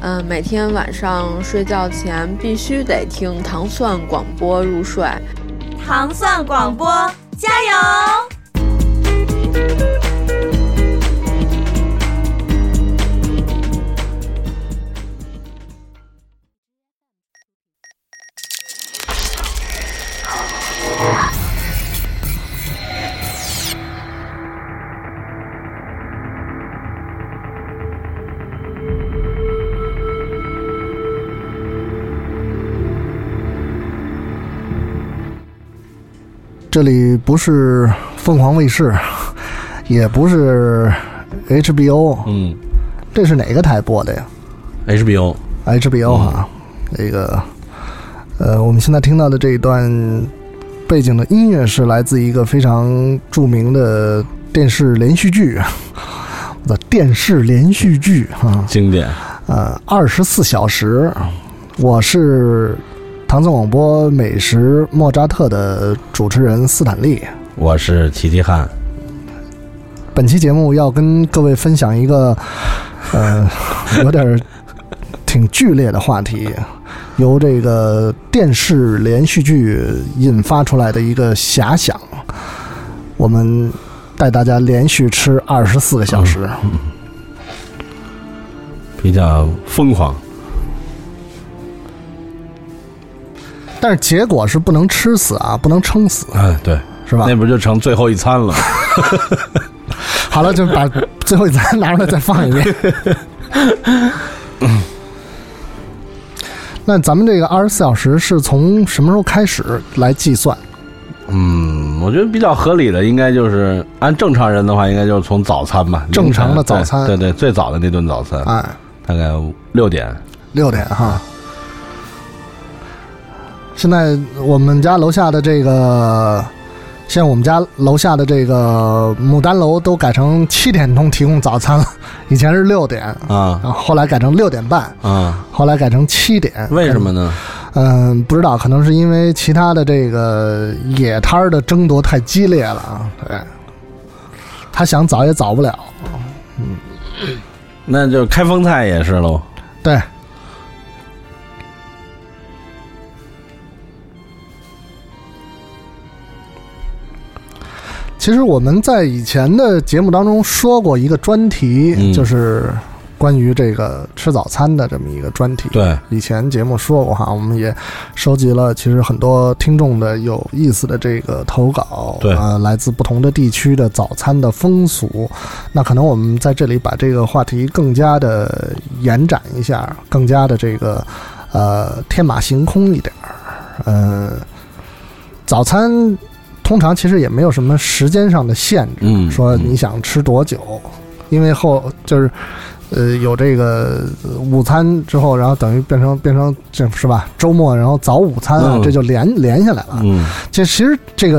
嗯，每天晚上睡觉前必须得听糖蒜广播入睡。糖蒜广播，加油！不是凤凰卫视，也不是 HBO，嗯，这是哪个台播的呀？HBO。HBO 哈，这个呃，我们现在听到的这一段背景的音乐是来自一个非常著名的电视连续剧 的电视连续剧哈，经典。呃，二十四小时，我是。唐宋广播美食莫扎特的主持人斯坦利，我是齐齐汉。本期节目要跟各位分享一个，呃，有点挺剧烈的话题，由这个电视连续剧引发出来的一个遐想。我们带大家连续吃二十四个小时，嗯、比较疯狂。但是结果是不能吃死啊，不能撑死。哎，对，是吧？那不就成最后一餐了？好了，就把最后一餐拿出来再放一遍。嗯 那咱们这个二十四小时是从什么时候开始来计算？嗯，我觉得比较合理的，应该就是按正常人的话，应该就是从早餐吧。正常的早餐，对对，最早的那顿早餐，哎，大概六点。六点哈。现在我们家楼下的这个，现在我们家楼下的这个牡丹楼都改成七点钟提供早餐了，以前是六点啊，然后后来改成六点半啊，后来改成七点，为什么呢？嗯，不知道，可能是因为其他的这个野摊儿的争夺太激烈了啊，对，他想早也早不了，嗯，那就开封菜也是喽，对。其实我们在以前的节目当中说过一个专题，嗯、就是关于这个吃早餐的这么一个专题。对，以前节目说过哈，我们也收集了其实很多听众的有意思的这个投稿，对，呃，来自不同的地区的早餐的风俗。那可能我们在这里把这个话题更加的延展一下，更加的这个呃天马行空一点儿。呃，早餐。通常其实也没有什么时间上的限制，嗯，说你想吃多久，因为后就是，呃，有这个午餐之后，然后等于变成变成这是吧？周末然后早午餐啊，嗯、这就连连下来了。嗯，这其实这个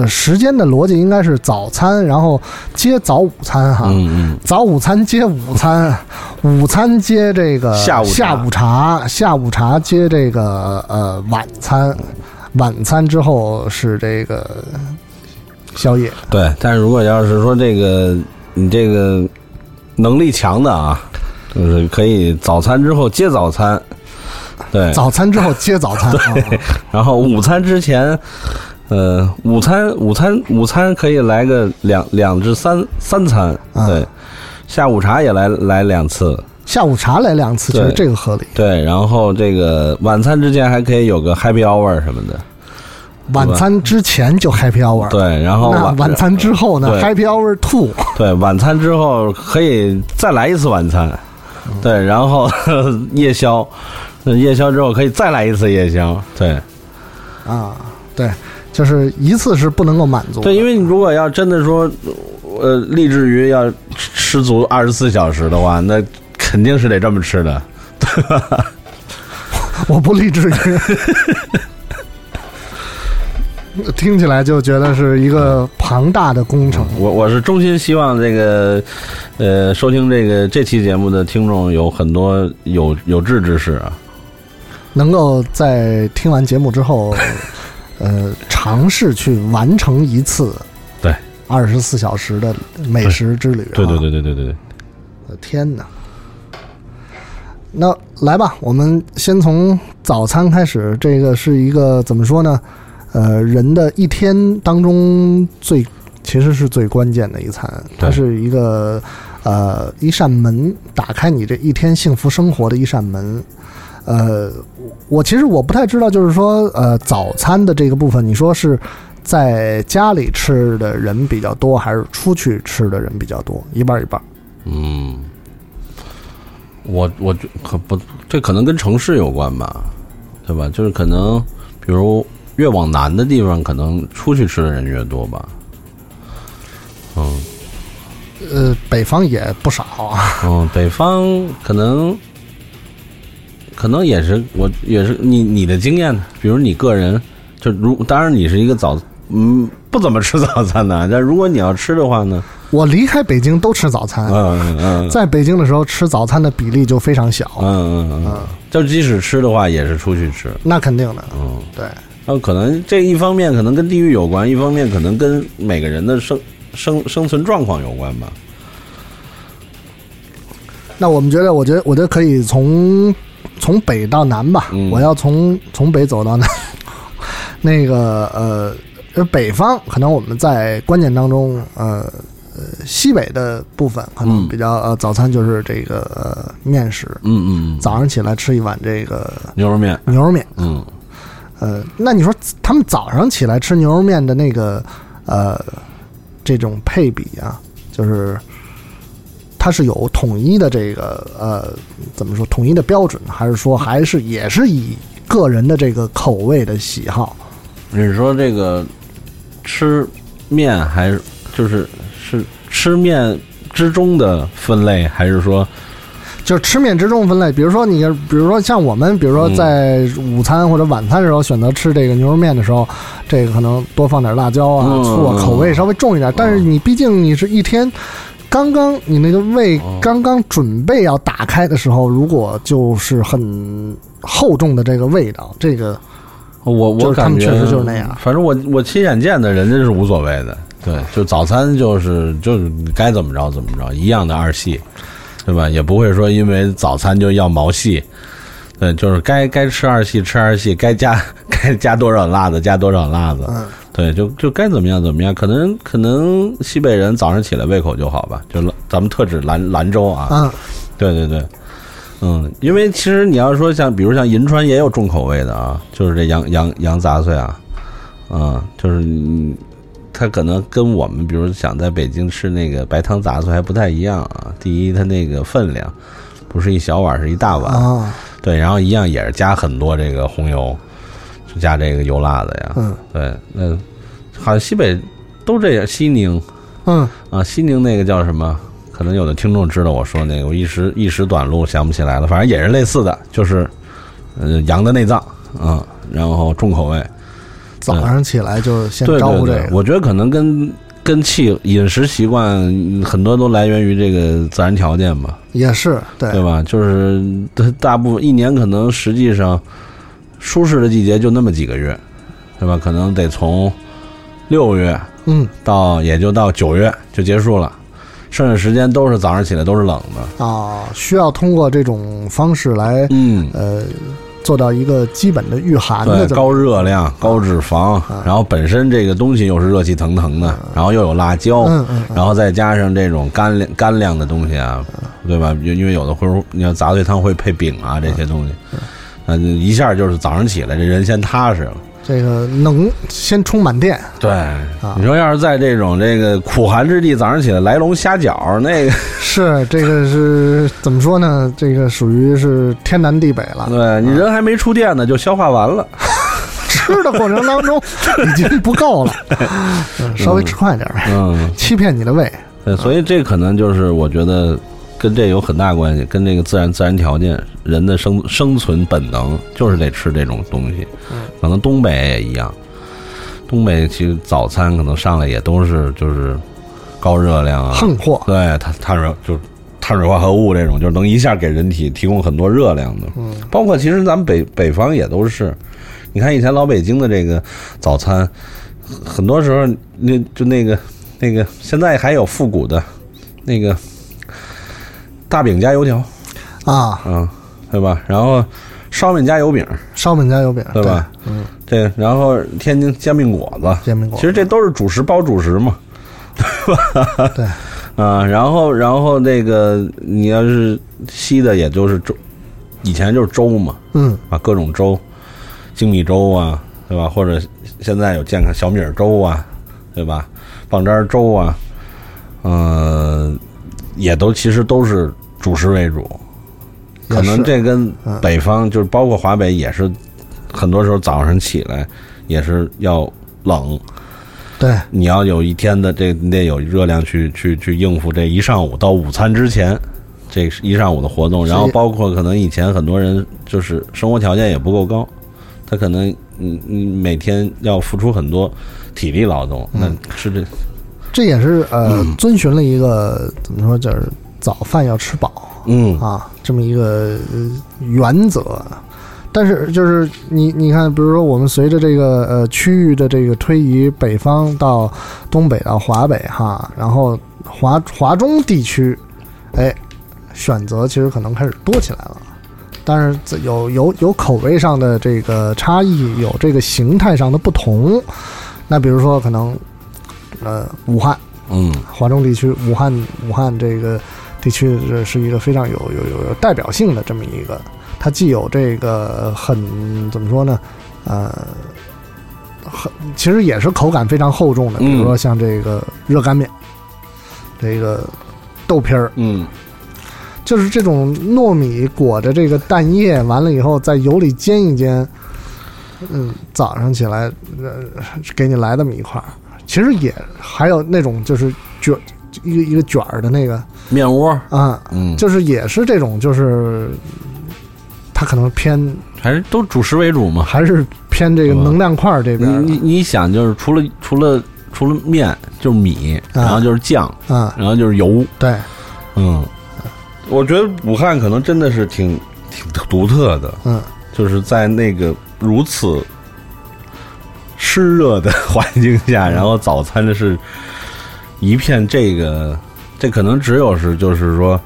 呃时间的逻辑应该是早餐，然后接早午餐哈，嗯嗯，早午餐接午餐，午餐接这个下午下午茶，下午茶接这个呃晚餐。晚餐之后是这个宵夜，对。但是如果要是说这个你这个能力强的啊，就是可以早餐之后接早餐，对，早餐之后接早餐，对。然后午餐之前，呃，午餐午餐午餐可以来个两两至三三餐，对。下午茶也来来两次。下午茶来两次，其实这个合理。对，然后这个晚餐之前还可以有个 happy hour 什么的。晚餐之前就 happy hour。对，然后那晚餐之后呢？happy hour two。对，晚餐之后可以再来一次晚餐。对，然后 夜宵，夜宵之后可以再来一次夜宵。对。啊，对，就是一次是不能够满足。对，因为你如果要真的说，呃，立志于要吃足二十四小时的话，那。肯定是得这么吃的，对吧？我不励志于。听起来就觉得是一个庞大的工程。我我是衷心希望这个，呃，收听这个这期节目的听众有很多有有志之士啊，能够在听完节目之后，呃，尝试去完成一次对二十四小时的美食之旅、啊。对对对对对对对。天哪！那来吧，我们先从早餐开始。这个是一个怎么说呢？呃，人的一天当中最其实是最关键的一餐，它是一个呃一扇门，打开你这一天幸福生活的一扇门。呃，我其实我不太知道，就是说呃早餐的这个部分，你说是在家里吃的人比较多，还是出去吃的人比较多？一半一半。嗯，我我可不，这可能跟城市有关吧，对吧？就是可能比如。越往南的地方，可能出去吃的人越多吧。嗯，呃，北方也不少啊。嗯，北方可能可能也是，我也是你你的经验，比如你个人，就如当然你是一个早嗯不怎么吃早餐的，但如果你要吃的话呢，我离开北京都吃早餐。嗯嗯，在北京的时候吃早餐的比例就非常小。嗯嗯嗯，就即使吃的话，也是出去吃。那肯定的。嗯，对。那可能这一方面可能跟地域有关，一方面可能跟每个人的生生生存状况有关吧。那我们觉得，我觉得，我觉得可以从从北到南吧。嗯、我要从从北走到南。那个呃，北方可能我们在观念当中，呃呃，西北的部分可能比较、呃，早餐就是这个、呃、面食。嗯嗯。早上起来吃一碗这个牛肉面。牛肉面。嗯。呃，那你说他们早上起来吃牛肉面的那个呃这种配比啊，就是它是有统一的这个呃怎么说统一的标准，还是说还是也是以个人的这个口味的喜好？你是说这个吃面还是就是是吃面之中的分类，还是说？就是吃面之中分类，比如说你，比如说像我们，比如说在午餐或者晚餐的时候选择吃这个牛肉面的时候，这个可能多放点辣椒啊、醋啊，口味稍微重一点。但是你毕竟你是一天刚刚你那个胃刚刚准备要打开的时候，如果就是很厚重的这个味道，这个我我感觉确实就是那样。反正我我亲眼见的人家是无所谓的，对，就早餐就是就是该怎么着怎么着，一样的二细。对吧？也不会说因为早餐就要毛细，对，就是该该吃二细吃二细，该加 该加多少辣子加多少辣子，对，就就该怎么样怎么样。可能可能西北人早上起来胃口就好吧，就咱们特指兰兰州啊，嗯，对对对，嗯，因为其实你要说像比如像银川也有重口味的啊，就是这羊羊羊杂碎啊，嗯，就是它可能跟我们比如想在北京吃那个白汤杂碎还不太一样啊。第一，它那个分量不是一小碗，是一大碗。啊，对，然后一样也是加很多这个红油，就加这个油辣子呀。嗯，对，那好像西北都这样。西宁，嗯啊，西宁那个叫什么？可能有的听众知道我说那个，我一时一时短路想不起来了。反正也是类似的，就是呃羊的内脏嗯，然后重口味。早上起来就先招呼这个，我觉得可能跟跟气饮食习惯很多都来源于这个自然条件吧，也是对对吧？就是大部分一年可能实际上舒适的季节就那么几个月，对吧？可能得从六月嗯到也就到九月就结束了，剩下时间都是早上起来都是冷的啊，需要通过这种方式来嗯呃。做到一个基本的御寒的，高热量、高脂肪，然后本身这个东西又是热气腾腾的，然后又有辣椒，然后再加上这种干粮干粮的东西啊，对吧？因为有的会你要杂碎汤会配饼啊这些东西，嗯，一下就是早上起来这人先踏实了。这个能先充满电，对，你说要是在这种这个苦寒之地，早上起来来龙虾饺，那个 是这个是怎么说呢？这个属于是天南地北了。对你人还没出电呢，就消化完了，吃的过程当中 已经不够了，稍微吃快点呗，嗯，欺骗你的胃。对，所以这可能就是我觉得跟这有很大关系，跟这个自然自然条件，人的生生存本能就是得吃这种东西。可能东北也一样，东北其实早餐可能上来也都是就是高热量啊，横货，对，碳碳水就是碳水化合物这种，就是能一下给人体提供很多热量的。嗯，包括其实咱们北北方也都是，你看以前老北京的这个早餐，很多时候那就那个那个，现在还有复古的那个大饼加油条。啊，嗯，对吧？然后烧饼加油饼，烧饼加油饼，对吧？嗯，对，然后天津煎饼果子，煎饼果子，其实这都是主食包主食嘛，对吧？对，啊，然后然后那个你要是稀的，也就是粥，以前就是粥嘛，嗯，啊，各种粥，精米粥啊，对吧？或者现在有健康小米粥啊，对吧？棒渣粥啊，呃，也都其实都是主食为主，可能这跟北方就是包括华北也是，很多时候早上起来也是要冷，对，你要有一天的这你得有热量去去去应付这一上午到午餐之前这一上午的活动，然后包括可能以前很多人就是生活条件也不够高，他可能嗯嗯每天要付出很多体力劳动，那是这。这也是呃，遵循了一个怎么说，就是早饭要吃饱，嗯啊，这么一个原则。但是就是你你看，比如说我们随着这个呃区域的这个推移，北方到东北到华北哈，然后华华中地区，哎，选择其实可能开始多起来了。但是有有有口味上的这个差异，有这个形态上的不同。那比如说可能。呃，武汉，嗯，华中地区，武汉，武汉这个地区是是一个非常有有有有代表性的这么一个，它既有这个很怎么说呢，呃，很其实也是口感非常厚重的，比如说像这个热干面，这个豆皮儿，嗯，就是这种糯米裹着这个蛋液，完了以后在油里煎一煎，嗯，早上起来呃给你来这么一块儿。其实也还有那种就是卷一个一个卷儿的那个面窝啊，嗯，就是也是这种，就是它可能偏还是都主食为主嘛，还是偏这个能量块这边。你你想，就是除了除了除了面就是米，然后就是酱，啊，然后就是油，对，嗯，我觉得武汉可能真的是挺挺独特的，嗯，就是在那个如此。湿热的 环境下，然后早餐的是一片这个，这可能只有是就是说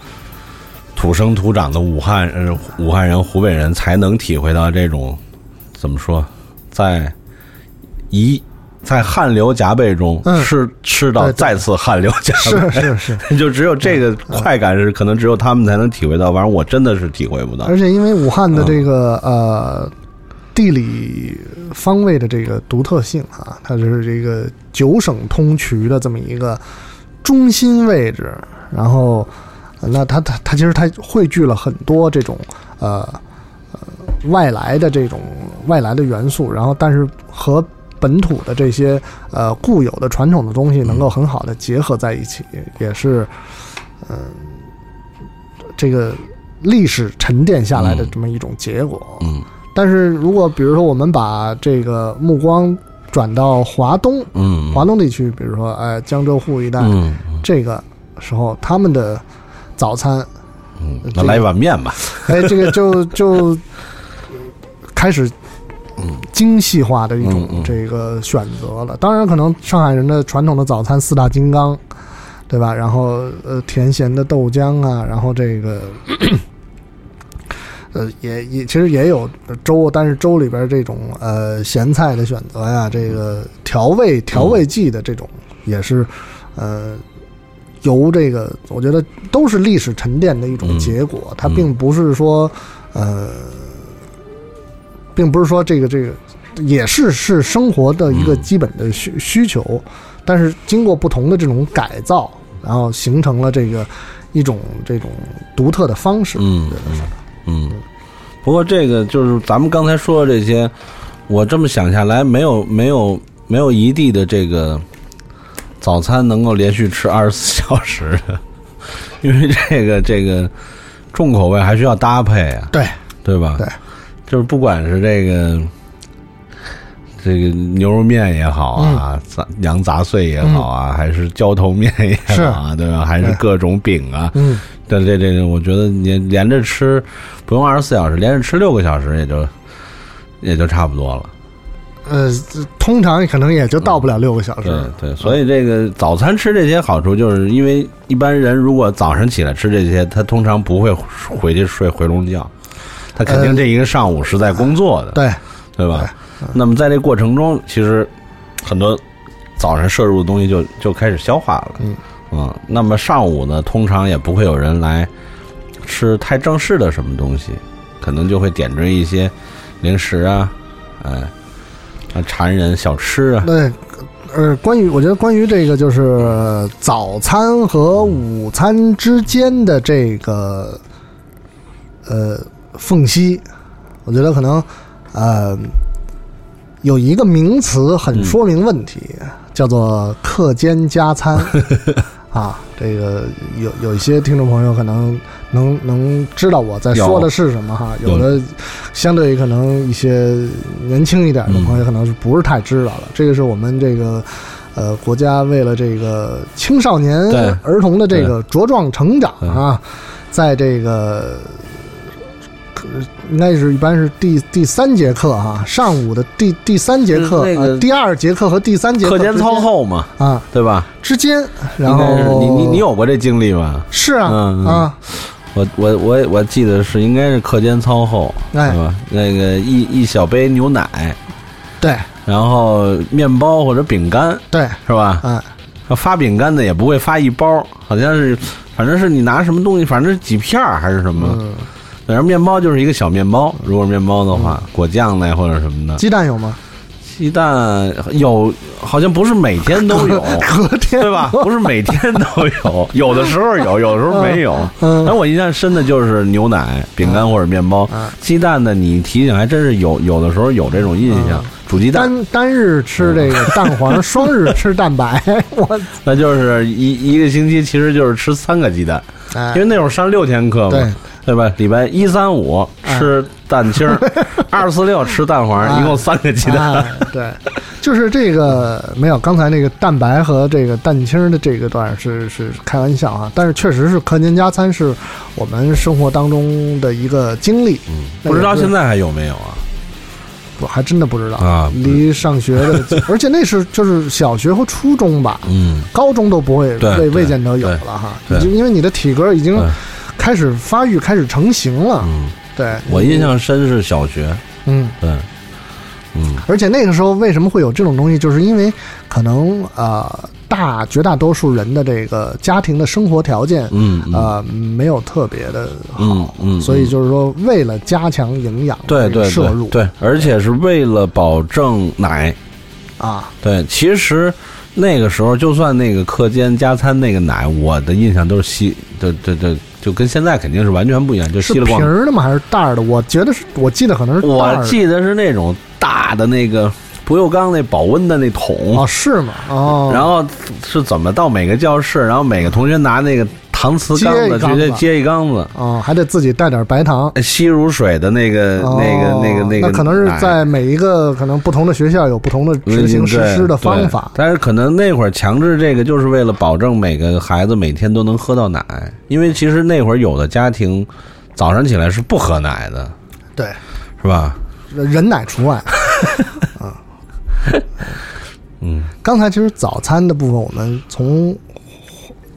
土生土长的武汉呃武汉人湖北人才能体会到这种怎么说，在一在汗流浃背中吃吃到再次汗流浃背，是是是，就只有这个快感是可能只有他们才能体会到，反正我真的是体会不到。而且因为武汉的这个呃。地理方位的这个独特性啊，它就是这个九省通衢的这么一个中心位置，然后那它它它其实它汇聚了很多这种呃呃外来的这种外来的元素，然后但是和本土的这些呃固有的传统的东西能够很好的结合在一起，也是嗯这个历史沉淀下来的这么一种结果。嗯。但是如果比如说我们把这个目光转到华东，嗯，华东地区，比如说哎江浙沪一带，嗯，这个时候他们的早餐，嗯，那来一碗面吧，哎，这个就 就开始精细化的一种这个选择了。当然，可能上海人的传统的早餐四大金刚，对吧？然后呃，甜咸的豆浆啊，然后这个。呃，也也其实也有粥，但是粥里边这种呃咸菜的选择呀，这个调味调味剂的这种也是，呃，由这个我觉得都是历史沉淀的一种结果，它并不是说呃，并不是说这个这个也是是生活的一个基本的需需求，但是经过不同的这种改造，然后形成了这个一种这种独特的方式，嗯。嗯，不过这个就是咱们刚才说的这些，我这么想下来，没有没有没有一地的这个早餐能够连续吃二十四小时的，因为这个这个重口味还需要搭配啊，对。对吧？对，就是不管是这个这个牛肉面也好啊，杂羊杂碎也好啊，还是浇头面也好啊，对吧？还是各种饼啊，嗯，这这这，我觉得你连着吃，不用二十四小时，连着吃六个小时也就也就差不多了。呃，通常可能也就到不了六个小时。对对，所以这个早餐吃这些好处，就是因为一般人如果早上起来吃这些，他通常不会回去睡回笼觉，他肯定这一个上午是在工作的，对对吧？那么在这过程中，其实很多早上摄入的东西就就开始消化了，嗯嗯，那么上午呢，通常也不会有人来吃太正式的什么东西，可能就会点缀一些零食啊，哎。啊，馋人小吃啊！对，呃，关于我觉得关于这个就是早餐和午餐之间的这个呃缝隙，我觉得可能呃有一个名词很说明问题，叫做课间加餐 啊。这个有有一些听众朋友可能能能知道我在说的是什么哈，有的相对于可能一些年轻一点的朋友可能是不是太知道了。这个是我们这个呃国家为了这个青少年儿童的这个茁壮成长啊，在这个应该是一般是第第三节课哈，上午的第第三节课，呃，第二节课和第三节课间操后嘛，啊，对吧？之间，然后你你你有过这经历吗？是啊，嗯啊，我我我我记得是应该是课间操后，哎是吧？那个一一小杯牛奶，对，然后面包或者饼干，对，是吧？嗯，发饼干的也不会发一包，好像是，反正是你拿什么东西，反正是几片还是什么。嗯然后面包就是一个小面包，如果是面包的话，果酱类或者什么的。鸡蛋有吗？鸡蛋有，好像不是每天都有，隔天对吧？不是每天都有，有的时候有，有的时候没有。嗯，但我印象深的就是牛奶、饼干或者面包。鸡蛋呢，你提醒还真是有，有的时候有这种印象。煮鸡蛋，单单日吃这个蛋黄，双日吃蛋白，我 那就是一一个星期其实就是吃三个鸡蛋，因为那会儿上六天课嘛。对。吧？礼拜一、三、五吃蛋清儿，二、四、六吃蛋黄，一共三个鸡蛋。对，就是这个没有刚才那个蛋白和这个蛋清的这个段是是开玩笑啊，但是确实是课间加餐是我们生活当中的一个经历。嗯，不知道现在还有没有啊？我还真的不知道啊，离上学的，而且那是就是小学和初中吧，嗯，高中都不会未未见得有了哈，因为你的体格已经。开始发育，开始成型了。嗯，对。我印象深是小学。嗯，对，嗯，而且那个时候为什么会有这种东西，就是因为可能呃大绝大多数人的这个家庭的生活条件，嗯呃没有特别的好，嗯，所以就是说为了加强营养，对对摄入，对，而且是为了保证奶。啊，对，其实。那个时候，就算那个课间加餐那个奶，我的印象都是稀，这这这就跟现在肯定是完全不一样，就稀了光。瓶儿的吗？还是袋儿的？我觉得是我记得可能是。我记得是那种大的那个不锈钢那保温的那桶哦，是吗？哦，然后是怎么到每个教室，然后每个同学拿那个。搪瓷缸子直接接一缸子哦，还得自己带点白糖，吸如水的那个、那个、那个、那个。那可能是在每一个可能不同的学校有不同的执行实施的方法。但是可能那会儿强制这个，就是为了保证每个孩子每天都能喝到奶，因为其实那会儿有的家庭早上起来是不喝奶的，对，是吧？人奶除外啊。嗯，刚才其实早餐的部分，我们从。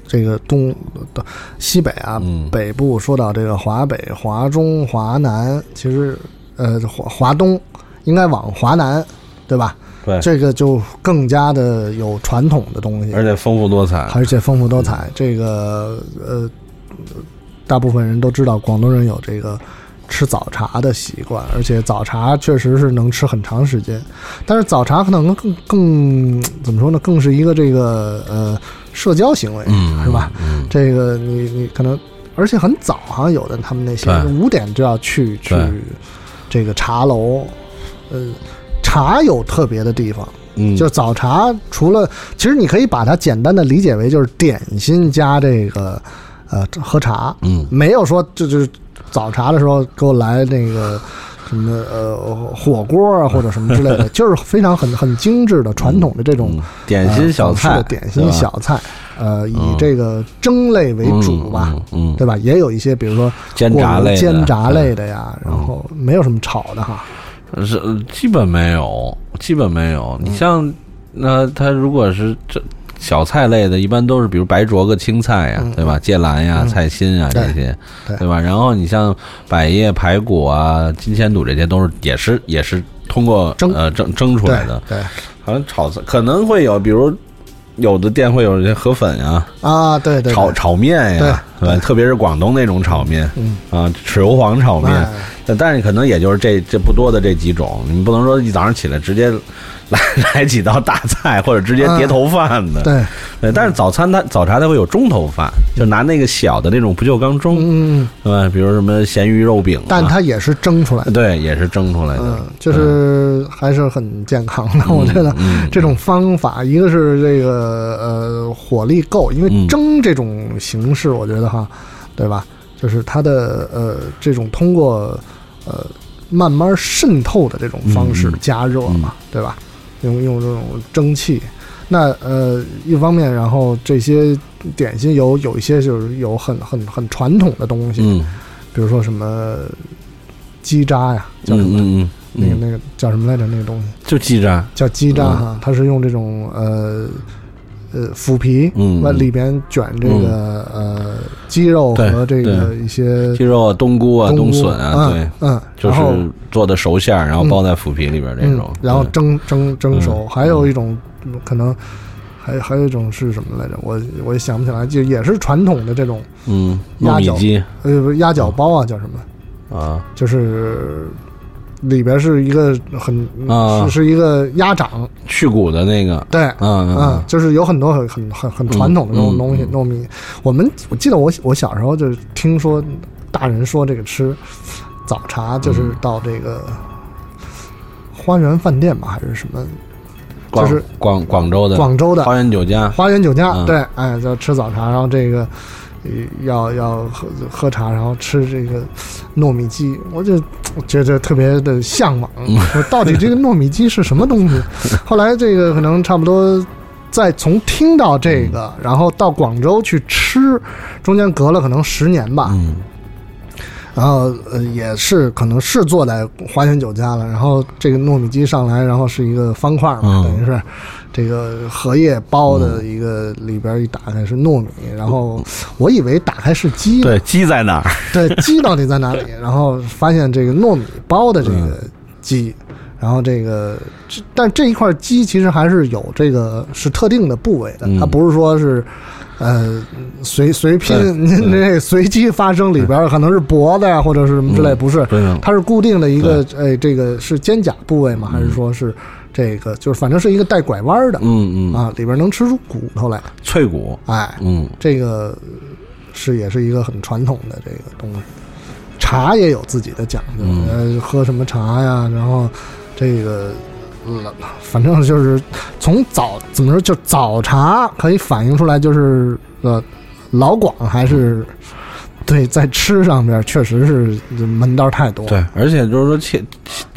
这个东的西北啊，北部说到这个华北、华中、华南，其实呃华华东应该往华南，对吧？对，这个就更加的有传统的东西，而且丰富多彩，而且丰富多彩。这个呃，大部分人都知道，广东人有这个吃早茶的习惯，而且早茶确实是能吃很长时间。但是早茶可能更更怎么说呢？更是一个这个呃。社交行为是吧？这个你你可能，而且很早哈，有的他们那些五点就要去去这个茶楼，呃，茶有特别的地方，嗯，就早茶除了，其实你可以把它简单的理解为就是点心加这个呃喝茶，嗯，没有说就就是早茶的时候给我来那个什么呃火锅啊或者什么之类的，就是非常很很精致的传统的这种、嗯点心小菜，呃点心小菜，呃，以这个蒸类为主吧，嗯，对吧？也有一些比如说煎炸类、煎炸类的呀，然后没有什么炒的哈，是基本没有，基本没有。你像那他如果是这。小菜类的，一般都是比如白灼个青菜呀，对吧？芥兰呀、菜心啊这些，对吧？然后你像百叶排骨啊、金钱肚这些，都是也是也是通过蒸呃蒸蒸出来的。对，好像炒菜可能会有，比如有的店会有一些河粉呀，啊，对对，炒炒面呀，对吧？特别是广东那种炒面，嗯啊，豉油黄炒面，但但是可能也就是这这不多的这几种，你不能说一早上起来直接。来 来几道大菜，或者直接叠头饭的，对对。但是早餐它早茶它会有中头饭，就拿那个小的那种不锈钢盅，嗯，对吧？比如什么咸鱼肉饼，但它也是蒸出来的，对，也是蒸出来的，嗯，就是还是很健康的。我觉得这种方法，一个是这个呃火力够，因为蒸这种形式，我觉得哈，对吧？就是它的呃这种通过呃慢慢渗透的这种方式加热嘛，对吧？用用这种蒸汽，那呃，一方面，然后这些点心有有一些就是有很很很传统的东西，嗯，比如说什么鸡渣呀，叫什么？嗯嗯那个那个叫什么来着？那个东西就鸡渣，叫鸡渣哈，它是用这种呃呃腐皮，嗯，往里边卷这个呃鸡肉和这个一些鸡肉啊、冬菇啊、冬笋啊，对，嗯，就是做的熟馅儿，然后包在腐皮里边这种，然后蒸蒸蒸熟。还有一种可能，还还有一种是什么来着？我我也想不起来，就也是传统的这种，嗯，鸭脚鸡，呃，鸭脚包啊，叫什么？啊，就是。里边是一个很啊，是是一个鸭掌。去骨的那个，对，嗯嗯，就是有很多很很很很传统的那种东西糯米。我们我记得我我小时候就听说大人说这个吃早茶就是到这个花园饭店吧，还是什么？就是广广州的。广州的。花园酒家，花园酒家对，哎，就吃早茶，然后这个。要要喝喝茶，然后吃这个糯米鸡，我就觉得特别的向往。说到底这个糯米鸡是什么东西？后来这个可能差不多，在从听到这个，然后到广州去吃，中间隔了可能十年吧。然后呃也是可能是坐在花园酒家了，然后这个糯米鸡上来，然后是一个方块嘛，等于是。这个荷叶包的一个里边一打开是糯米，然后我以为打开是鸡，对，鸡在哪儿？对，鸡到底在哪里？然后发现这个糯米包的这个鸡，然后这个，但这一块鸡其实还是有这个是特定的部位的，它不是说是呃随随拼，您这 随机发生里边可能是脖子呀或者是什么之类，不是，它是固定的一个，哎，这个是肩胛部位吗？还是说是？这个就是反正是一个带拐弯的，嗯嗯啊，里边能吃出骨头来，脆骨，哎，嗯，这个是也是一个很传统的这个东西。茶也有自己的讲究，呃，喝什么茶呀？然后这个，反正就是从早怎么说，就早茶可以反映出来，就是呃，老广还是。对，在吃上面确实是门道太多。对，而且就是说切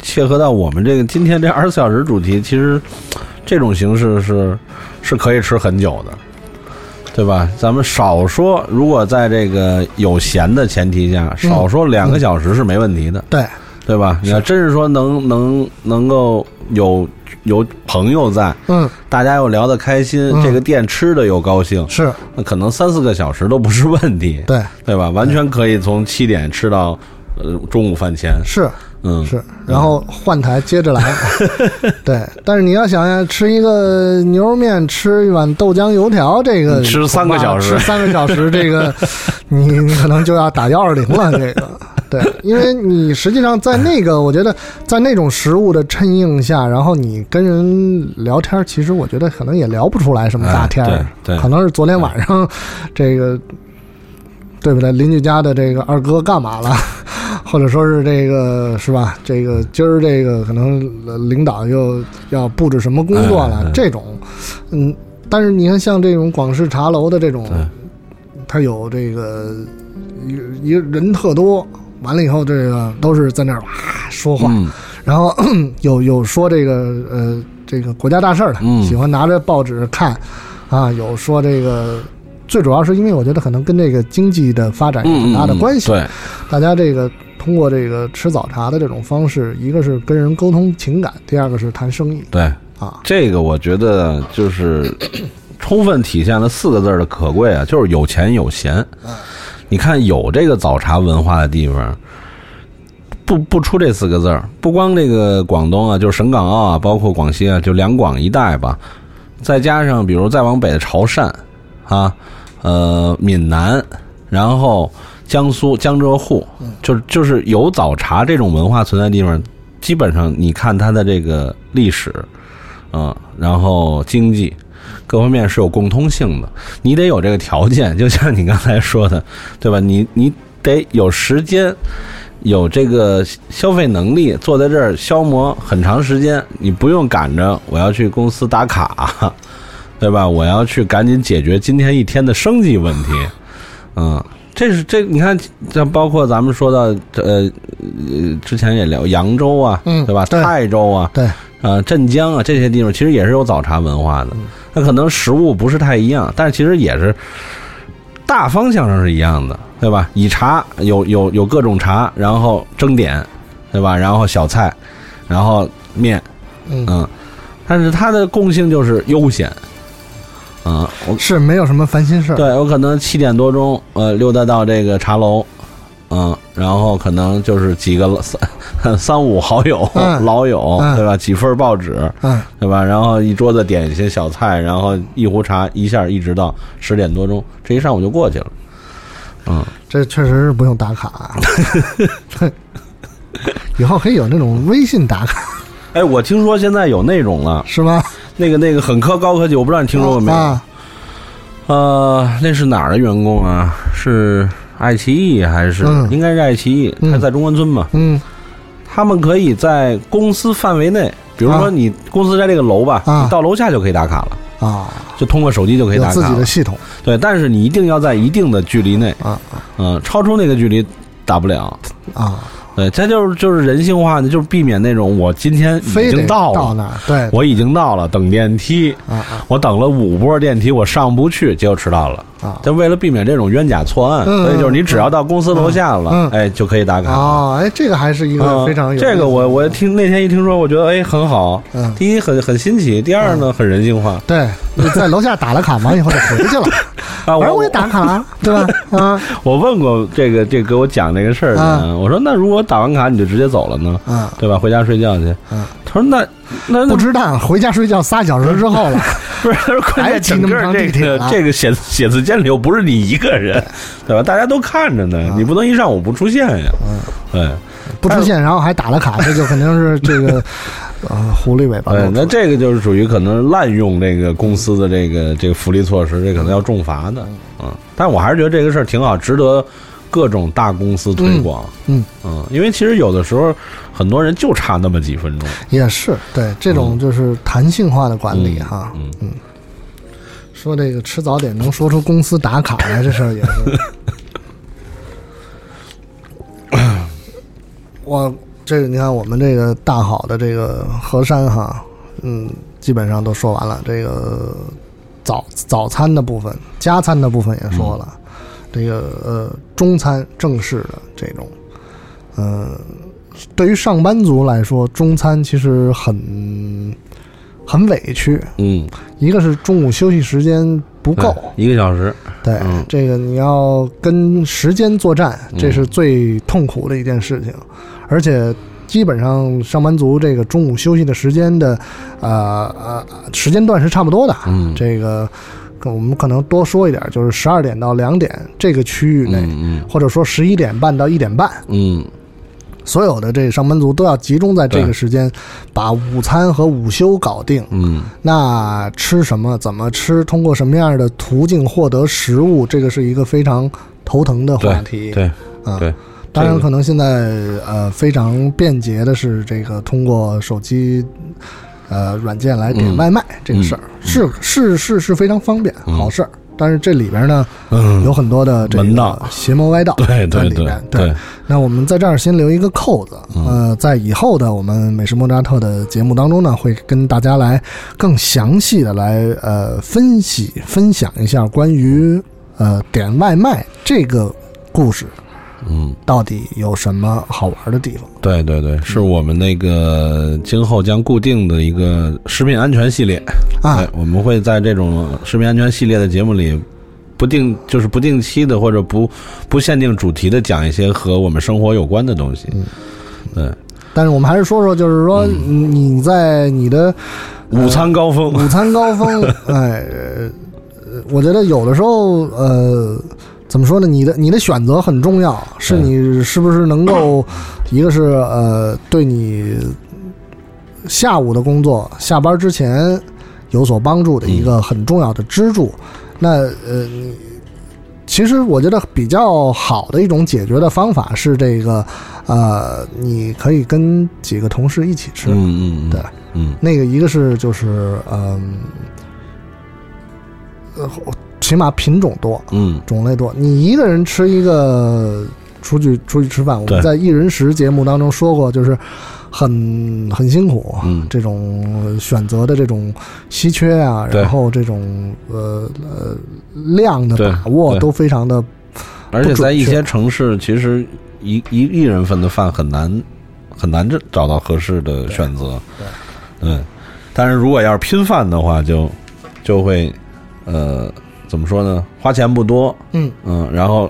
切合到我们这个今天这二十四小时主题，其实这种形式是是可以吃很久的，对吧？咱们少说，如果在这个有闲的前提下，少说两个小时是没问题的。对，对吧？你要真是说能能能够有。有朋友在，嗯，大家又聊得开心，这个店吃的又高兴，是，那可能三四个小时都不是问题，对，对吧？完全可以从七点吃到呃中午饭前，是，嗯，是，然后换台接着来，对。但是你要想想，吃一个牛肉面，吃一碗豆浆油条，这个吃三个小时，吃三个小时，这个 你你可能就要打幺二零了，这个。对，因为你实际上在那个，我觉得在那种食物的衬映下，然后你跟人聊天，其实我觉得可能也聊不出来什么大天儿，对，可能是昨天晚上这个对不对？邻居家的这个二哥干嘛了，或者说是这个是吧？这个今儿这个可能领导又要布置什么工作了，这种，嗯，但是你看像这种广式茶楼的这种。它有这个一个一个人特多，完了以后这个都是在那儿哇说话，嗯。然后 有有说这个呃这个国家大事儿的，嗯。喜欢拿着报纸看啊，有说这个。最主要是因为我觉得可能跟这个经济的发展有很大的关系，嗯对，大家这个通过这个吃早茶的这种方式，一个是跟人沟通情感，第二个是谈生意。对，啊。这个我觉得就是 充分体现了四个字儿的可贵啊，就是有钱有闲。你看有这个早茶文化的地方，不不出这四个字儿，不光这个广东啊，就是省港澳啊，包括广西啊，就两广一带吧，再加上比如再往北的潮汕啊，呃，闽南，然后江苏江浙沪，就是就是有早茶这种文化存在的地方，基本上你看它的这个历史，嗯，然后经济各方面是有共通性的。你得有这个条件，就像你刚才说的，对吧？你你得有时间，有这个消费能力，坐在这儿消磨很长时间。你不用赶着我要去公司打卡，对吧？我要去赶紧解决今天一天的生计问题，嗯。这是这，你看，像包括咱们说到，呃，呃，之前也聊扬州啊，嗯对吧？泰州啊，对，呃，镇江啊这些地方，其实也是有早茶文化的。那可能食物不是太一样，但是其实也是大方向上是一样的，对吧？以茶有有有各种茶，然后蒸点，对吧？然后小菜，然后面，嗯嗯，但是它的共性就是悠闲。嗯，我是没有什么烦心事儿。对我可能七点多钟，呃，溜达到这个茶楼，嗯，然后可能就是几个三三五好友、嗯老友，嗯对吧？几份报纸，嗯，对吧？然后一桌子点一些小菜，然后一壶茶，一下一直到十点多钟，这一上午就过去了。嗯，这确实是不用打卡、啊 以后可以有那种微信打卡，哎，我听说现在有那种了，是吗？那个那个很科高科技，我不知道你听说过没有？啊，呃，那是哪儿的员工啊？是爱奇艺还是？嗯应该是爱奇艺，它在中关村嘛。嗯他们可以在公司范围内，比如啊说你公司在这个楼吧，啊你到楼下就可以打卡了，啊，就通过手机就可以打卡有自己的。系统对，但是你一定要在一定的距离内，啊嗯、超出那个距离打不了。啊，对，这就是就是人性化的，就是避免那种我今天已经到了，到那，对我已经到了，等电梯，我等了五波电梯，我上不去，结果迟到了。啊就为了避免这种冤假错案，嗯所以就是你只要到公司楼下了，嗯哎，就可以打卡。哦，哎，这个还是一个嗯非常有这个我我听那天一听说，我觉得哎很好。嗯第一很很新奇，第二呢很人性化对，你在楼下打了卡完以后就回去了，啊。我我也打卡了，对吧？啊我问过这个这给我讲这个事儿的我说那如果打完卡你就直接走了呢，嗯，对吧？回家睡觉去。嗯他说那那那不知道，回家睡觉仨小时之后了，不是，他说关还键整个骑那么长这个这个写写字间里又不是你一个人，对吧？大家都看着呢，你不能一上午不出现呀。嗯对。不出现，然后还打了卡，这就肯定是 这个啊狐狸尾巴露对，那这个就是属于可能滥用这个公司的这个这个福利措施，这可能要重罚的。嗯，但我还是觉得这个事儿挺好，值得各种大公司推广。嗯嗯，因为其实有的时候很多人就差那么几分钟。也是对这种就是弹性化的管理哈。嗯嗯，说这个吃早点能说出公司打卡来，这事儿也是。我这个你看，我们这个大好的这个河山哈，嗯，基本上都说完了。这个早早餐的部分、加餐的部分也说了，这个呃中餐正式的这种，嗯、对于上班族来说，中餐其实很很委屈。嗯，一个是中午休息时间不够，一个小时。对，嗯这个你要跟时间作战，这是最痛苦的一件事情，而且基本上上班族这个中午休息的时间的，呃呃时间段是差不多的。嗯这个我们可能多说一点，就是十二点到两点这个区域内，嗯或者说十一点半到一点半，嗯所有的这个上班族都要集中在这个时间，把午餐和午休搞定。嗯那吃什么？怎么吃？通过什么样的途径获得食物？这个是一个非常头疼的话题。对啊，对，当然，可能现在呃非常便捷的是这个通过手机呃软件来点嗯。外卖这个事儿，是是是是非常方便，嗯。好事儿。但是这里边呢，嗯，有很多的这门道。个邪魔歪道对在对对里面。对，那我们在这儿先留一个扣子，嗯。呃，在以后的我们美食莫扎特的节目当中呢，会跟大家来更详细的来呃分析分享一下关于呃点外卖这个故事嗯，到底有什么好玩的地方。对对对，是我们那个今后将固定的一个食品安全系列。啊。对，我们会在这种食品安全系列的节目里。不定就是不定期的或者不不限定主题的讲一些和我们生活有关的东西，嗯。对，但是我们还是说说，就是说嗯。你在你的午餐高峰，午餐高峰，哎，呃我觉得有的时候，呃，怎么说呢？你的你的选择很重要，是你是不是能够，一个是呃，对你下午的工作下班之前有所帮助的一个很重要的支柱。那呃，你其实我觉得比较好的一种解决的方法是这个，呃，你可以跟几个同事一起吃，嗯嗯嗯，对，嗯。那个一个是就是嗯，呃，起码品种多，嗯。种类多。你一个人吃一个，出去出去吃饭，我们在一人食节目当中说过，就是很很辛苦，嗯。这种选择的这种稀缺啊，然后这种呃呃量的把握都非常的而且在一些城市，其实一一一人份的饭很难很难找找到合适的选择。对，嗯，但是如果要是拼饭的话，就就会呃怎么说呢？花钱不多，嗯嗯，然后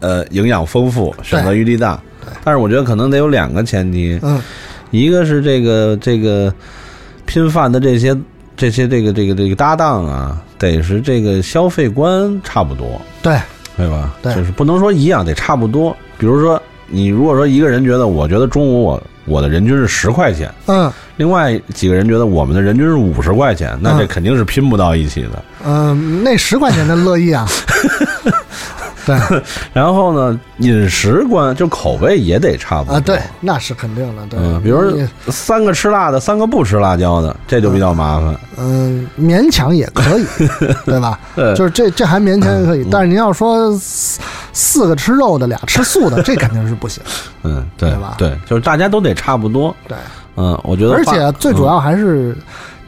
呃营养丰富，选择余地大。但是我觉得可能得有两个前提，嗯一个是这个这个拼饭的这些这些这个这个这个搭档啊，得是这个消费观差不多。对对吧？对就是不能说一样，得差不多。比如说，你如果说一个人觉得，我觉得中午我我的人均是十块钱，嗯。另外几个人觉得我们的人均是五十块钱，那这嗯。肯定是拼不到一起的。嗯、那十块钱的乐意啊，对。然后呢，饮食观就口味也得差不多。啊，对，那是肯定的，对，嗯，比如三个吃辣的，三个不吃辣椒的，这就比较麻烦。嗯，勉强也可以，对吧？对。就是这这还勉强也可以，但是您要说四四个吃肉的，俩吃素的，这肯定是不行。嗯，对对吧对，就是大家都得差不多。对，嗯，我觉得而，且最主要还是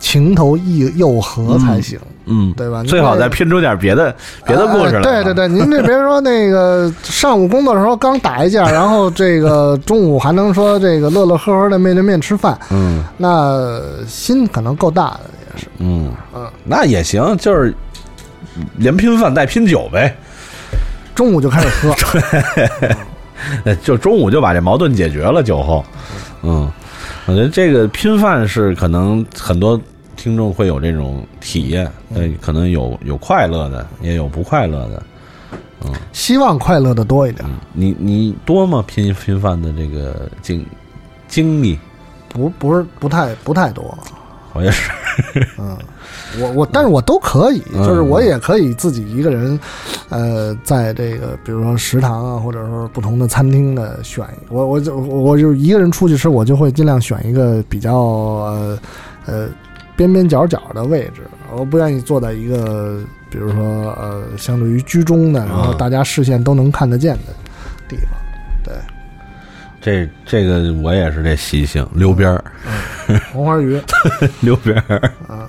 情投意又合才行。嗯，对吧最好再拼出点别的别的故事来。呃对对对，您这别说那个上午工作的时候刚打一架，然后这个中午还能说这个乐乐呵呵的面对面吃饭，嗯那心可能够大的也是。嗯嗯，那也行，就是连拼饭带拼酒呗。中午就开始喝，对 就中午就把这矛盾解决了，酒后。嗯，我觉得这个拼饭是可能很多听众会有这种体验，呃，可能有有快乐的，也有不快乐的。嗯希望快乐的多一点。你你多吗？拼拼饭的这个经经历，不不是不太不太多，我也是。嗯，我我但是我都可以，嗯就是我也可以自己一个人，呃，在这个比如说食堂啊，或者说不同的餐厅的选，我我就我就一个人出去吃，我就会尽量选一个比较呃呃边边角角的位置，我不愿意坐在一个比如说呃相对于居中的，然后嗯大家视线都能看得见的地方，对，这这个我也是这习性，溜边儿，红花鱼，溜边儿。啊，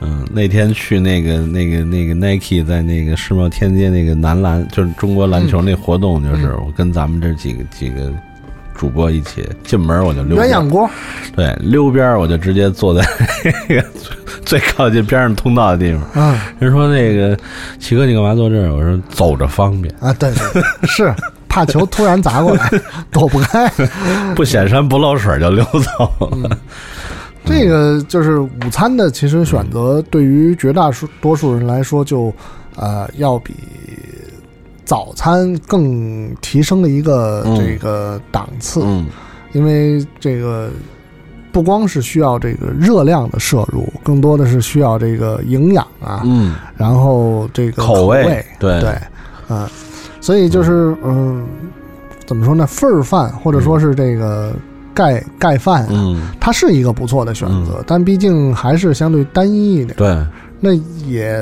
嗯，那天去那个那个那个 Nike 在那个世贸天阶那个男篮，就是中国篮球那活动，就是我跟咱们这几个几个主播一起进门，我就溜边鸯锅，对溜边儿，我就直接坐在那 个最靠近边上通道的地方。嗯。人说那个齐哥，你干嘛坐这儿？我说走着方便，啊，对，是怕球突然砸过来，躲不开。不显山不漏水就溜走。了。这个就是午餐的，其实选择对于绝大数多数人来说就，呃，要比早餐更提升了一个嗯。这个档次，嗯。因为这个不光是需要这个热量的摄入，更多的是需要这个营养啊，嗯，然后这个口味，味对。对，嗯，所以就是嗯，怎么说呢，份儿饭或者说是这个盖盖饭啊，嗯。它是一个不错的选择，但毕竟还是相对单一一点。对，那也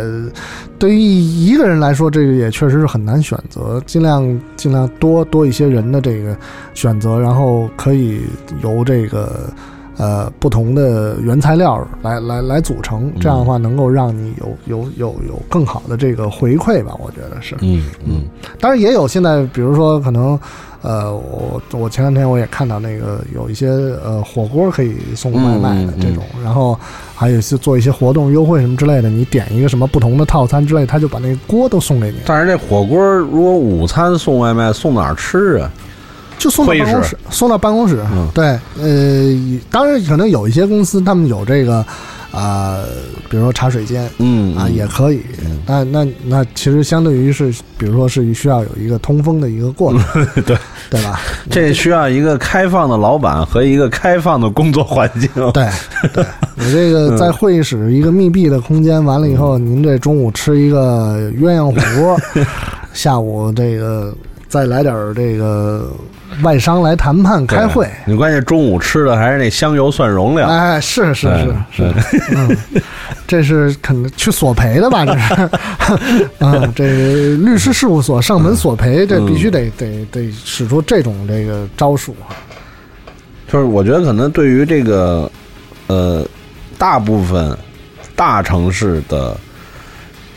对于一个人来说，这个也确实是很难选择，尽量尽量多多一些人的这个选择，然后可以由这个呃不同的原材料来来来组成，这样的话能够让你有有有有更好的这个回馈吧，我觉得是。嗯嗯，当然也有现在，比如说可能。呃，我我前两天我也看到那个有一些呃火锅可以送外卖的这种，然后还有些做一些活动优惠什么之类的，你点一个什么不同的套餐之类，他就把那个锅都送给你。但是这火锅如果午餐送外卖，送哪儿吃啊？就送到办公室，送到办公室。对，呃，当然可能有一些公司他们有这个。啊，比如说茶水间，嗯啊也可以，那那那其实相对于是，比如说是需要有一个通风的一个过程，对对吧？这需要一个开放的老板和一个开放的工作环境。对，对 你这个在会议室一个密闭的空间，完了以后，您这中午吃一个鸳鸯火锅，下午这个再来点这个。外商来谈判开会，你关键中午吃的还是那香油蒜蓉料。哎，是是是是，嗯，这是肯定去索赔的吧？这是，啊，这律师事务所上门索赔，这必须得得得使出这种这个招数哈。就是我觉得可能对于这个呃大部分大城市的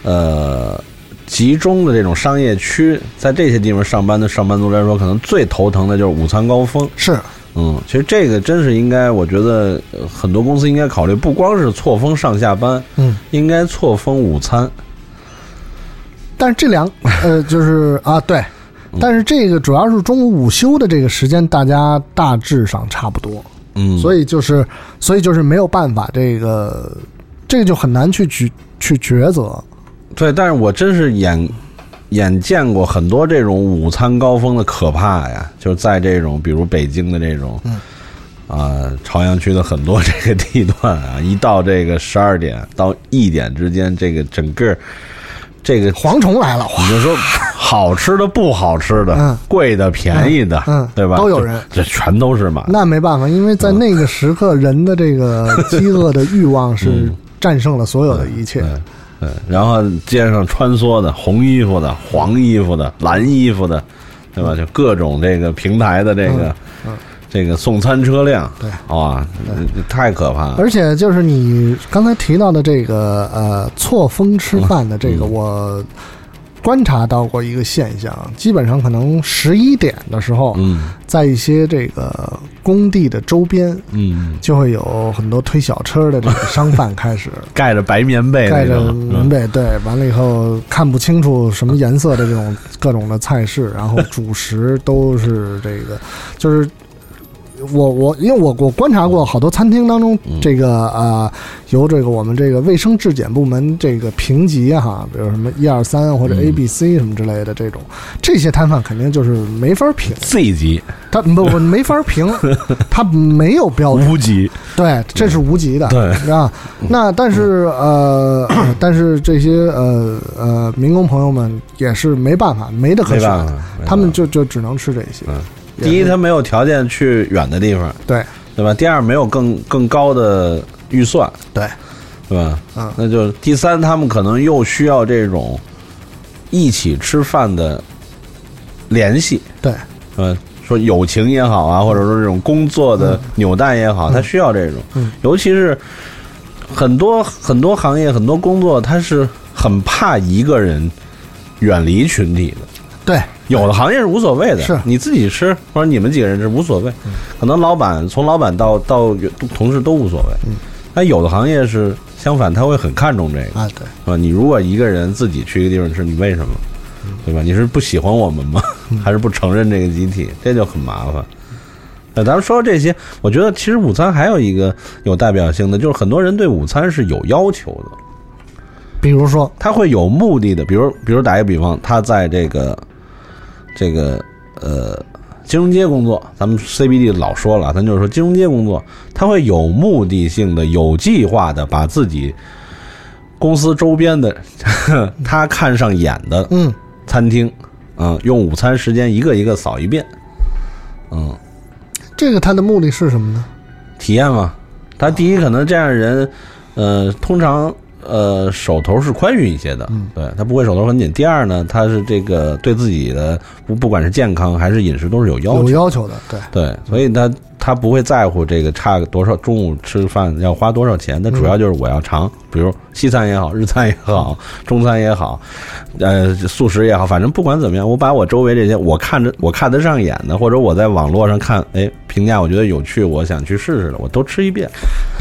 呃。集中的这种商业区，在这些地方上班的上班族来说，可能最头疼的就是午餐高峰。是，嗯，其实这个真是应该，我觉得很多公司应该考虑，不光是错峰上下班，嗯，应该错峰午餐。但是这两，呃，就是啊，对，但是这个主要是中午午休的这个时间，大家大致上差不多，嗯，所以就是，所以就是没有办法，这个，这个就很难去去去抉择。对，但是我真是眼眼见过很多这种午餐高峰的可怕呀，就在这种比如北京的这种，啊朝阳区的很多 这个地段啊，一到这个十二点到一点之间，这个整个这个蝗虫来了，你就说好吃的不好吃的，贵的便宜的，嗯，对吧？都有人，这全都是嘛。那没办法，因为在那个时刻，人的这个饥饿的欲望是战胜了所有的一切。对，然后街上穿梭的红衣服的、黄衣服的、蓝衣服的，对吧？就各种这个平台的这个，这个送餐车辆，对，哇，太可怕了。而且就是你刚才提到的这个呃错峰吃饭的这个我。观察到过一个现象，基本上可能十一点的时候，嗯，在一些这个工地的周边，嗯，就会有很多推小车的这个商贩开始 盖着白棉被，盖着棉被，对，完了以后看不清楚什么颜色的这种各种的菜式，然后主食都是这个，就是。我我因为我我观察过好多餐厅当中，这个啊由这个我们这个卫生质检部门这个评级哈，比如什么一二三或者 A B C 什么之类的这种，这些摊贩肯定就是没法评 C 级，他不不没法评，他没有标准无级，对，这是无级的，对。啊。那但是呃，但是这些呃呃民工朋友们也是没办法，没得可选，他们就就只能吃这些。第一，他没有条件去远的地方，对对吧？第二，没有更更高的预算，对对吧？嗯，那就第三，他们可能又需要这种一起吃饭的联系，对，嗯，说友情也好啊，或者说这种工作的纽带也好，他需要这种，嗯，尤其是很多很多行业、很多工作，他是很怕一个人远离群体的。对，有的行业是无所谓的，是你自己吃或者你们几个人吃无所谓，可能老板从老板到到同事都无所谓。嗯，但有的行业是相反，他会很看重这个啊，对，是吧？你如果一个人自己去一个地方吃，你为什么？对吧？你是不喜欢我们吗？还是不承认这个集体？这就很麻烦。那咱们说这些，我觉得其实午餐还有一个有代表性的，就是很多人对午餐是有要求的，比如说他会有目的的，比如比如打一个比方，他在这个。这个呃，金融街工作，咱们 CBD 老说了，咱就是说金融街工作，他会有目的性的、有计划的，把自己公司周边的 他看上眼的嗯。餐厅，嗯，用午餐时间一个一个扫一遍，嗯，这个他的目的是什么呢？体验嘛，他第一可能这样人，呃，通常呃手头是宽裕一些的，嗯对他不会手头很紧。第二呢，他是这个对自己的不不管是健康还是饮食都是有要求有要求的，对，对，所以他他不会在乎这个差多少，中午吃饭要花多少钱，他主要就是我要尝，比如西餐也好，日餐也好，中餐也好，呃，素食也好，反正不管怎么样，我把我周围这些我看着我看得上眼的，或者我在网络上看，哎，评价我觉得有趣，我想去试试的，我都吃一遍。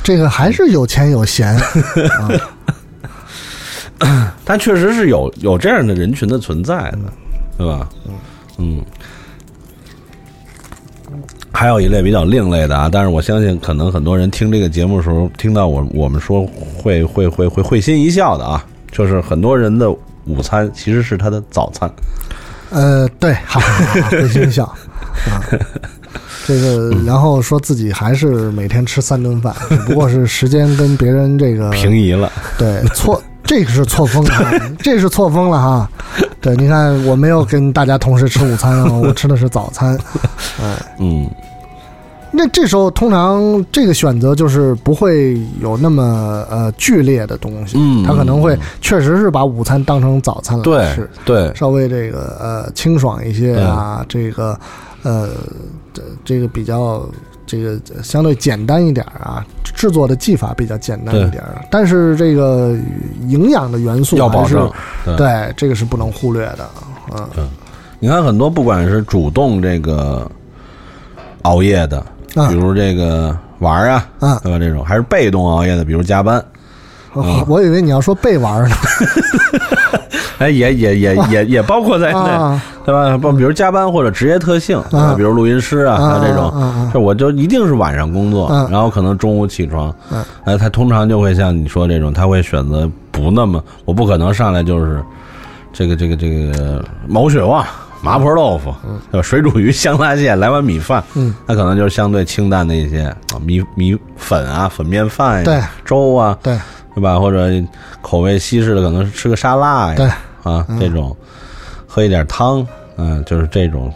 这个还是有钱有闲，啊、但确实是有有这样的人群的存在的，对吧？嗯。还有一类比较另类的啊，但是我相信可能很多人听这个节目的时候，听到我我们说会会会会会心一笑的啊，就是很多人的午餐其实是他的早餐。呃，对，好，会心一笑 啊。这个，然后说自己还是每天吃三顿饭，只不过是时间跟别人这个平移了。对，错，这个是错峰了，这是错峰了哈。对，你看，我没有跟大家同时吃午餐啊，我吃的是早餐。哎，嗯，那这时候通常这个选择就是不会有那么呃剧烈的东西，嗯他可能会确实是把午餐当成早餐来对吃，对，稍微这个呃清爽一些啊，这个呃这这个比较这个相对简单一点啊，制作的技法比较简单一点，但是这个营养的元素要保证。对这个是不能忽略的，嗯，你看很多不管是主动这个熬夜的，啊比如这个玩啊，啊对吧？这种还是被动熬夜的，比如加班。我我以为你要说被玩儿呢，哎，也也也也也包括在内，啊。对吧？不，比如加班或者职业特性，比如录音师啊，啊他这种啊啊，这我就一定是晚上工作啊，然后可能中午起床啊，哎，他通常就会像你说这种，他会选择不那么，我不可能上来就是这个这个这个毛血旺。麻婆豆腐，对吧？水煮鱼、香辣蟹，来碗米饭，嗯，那可能就是相对清淡的一些啊，米米粉啊、粉面饭呀、对。粥啊，对对吧？或者口味西式的，可能是吃个沙拉呀，对。啊，这种。喝一点汤，嗯，就是这种，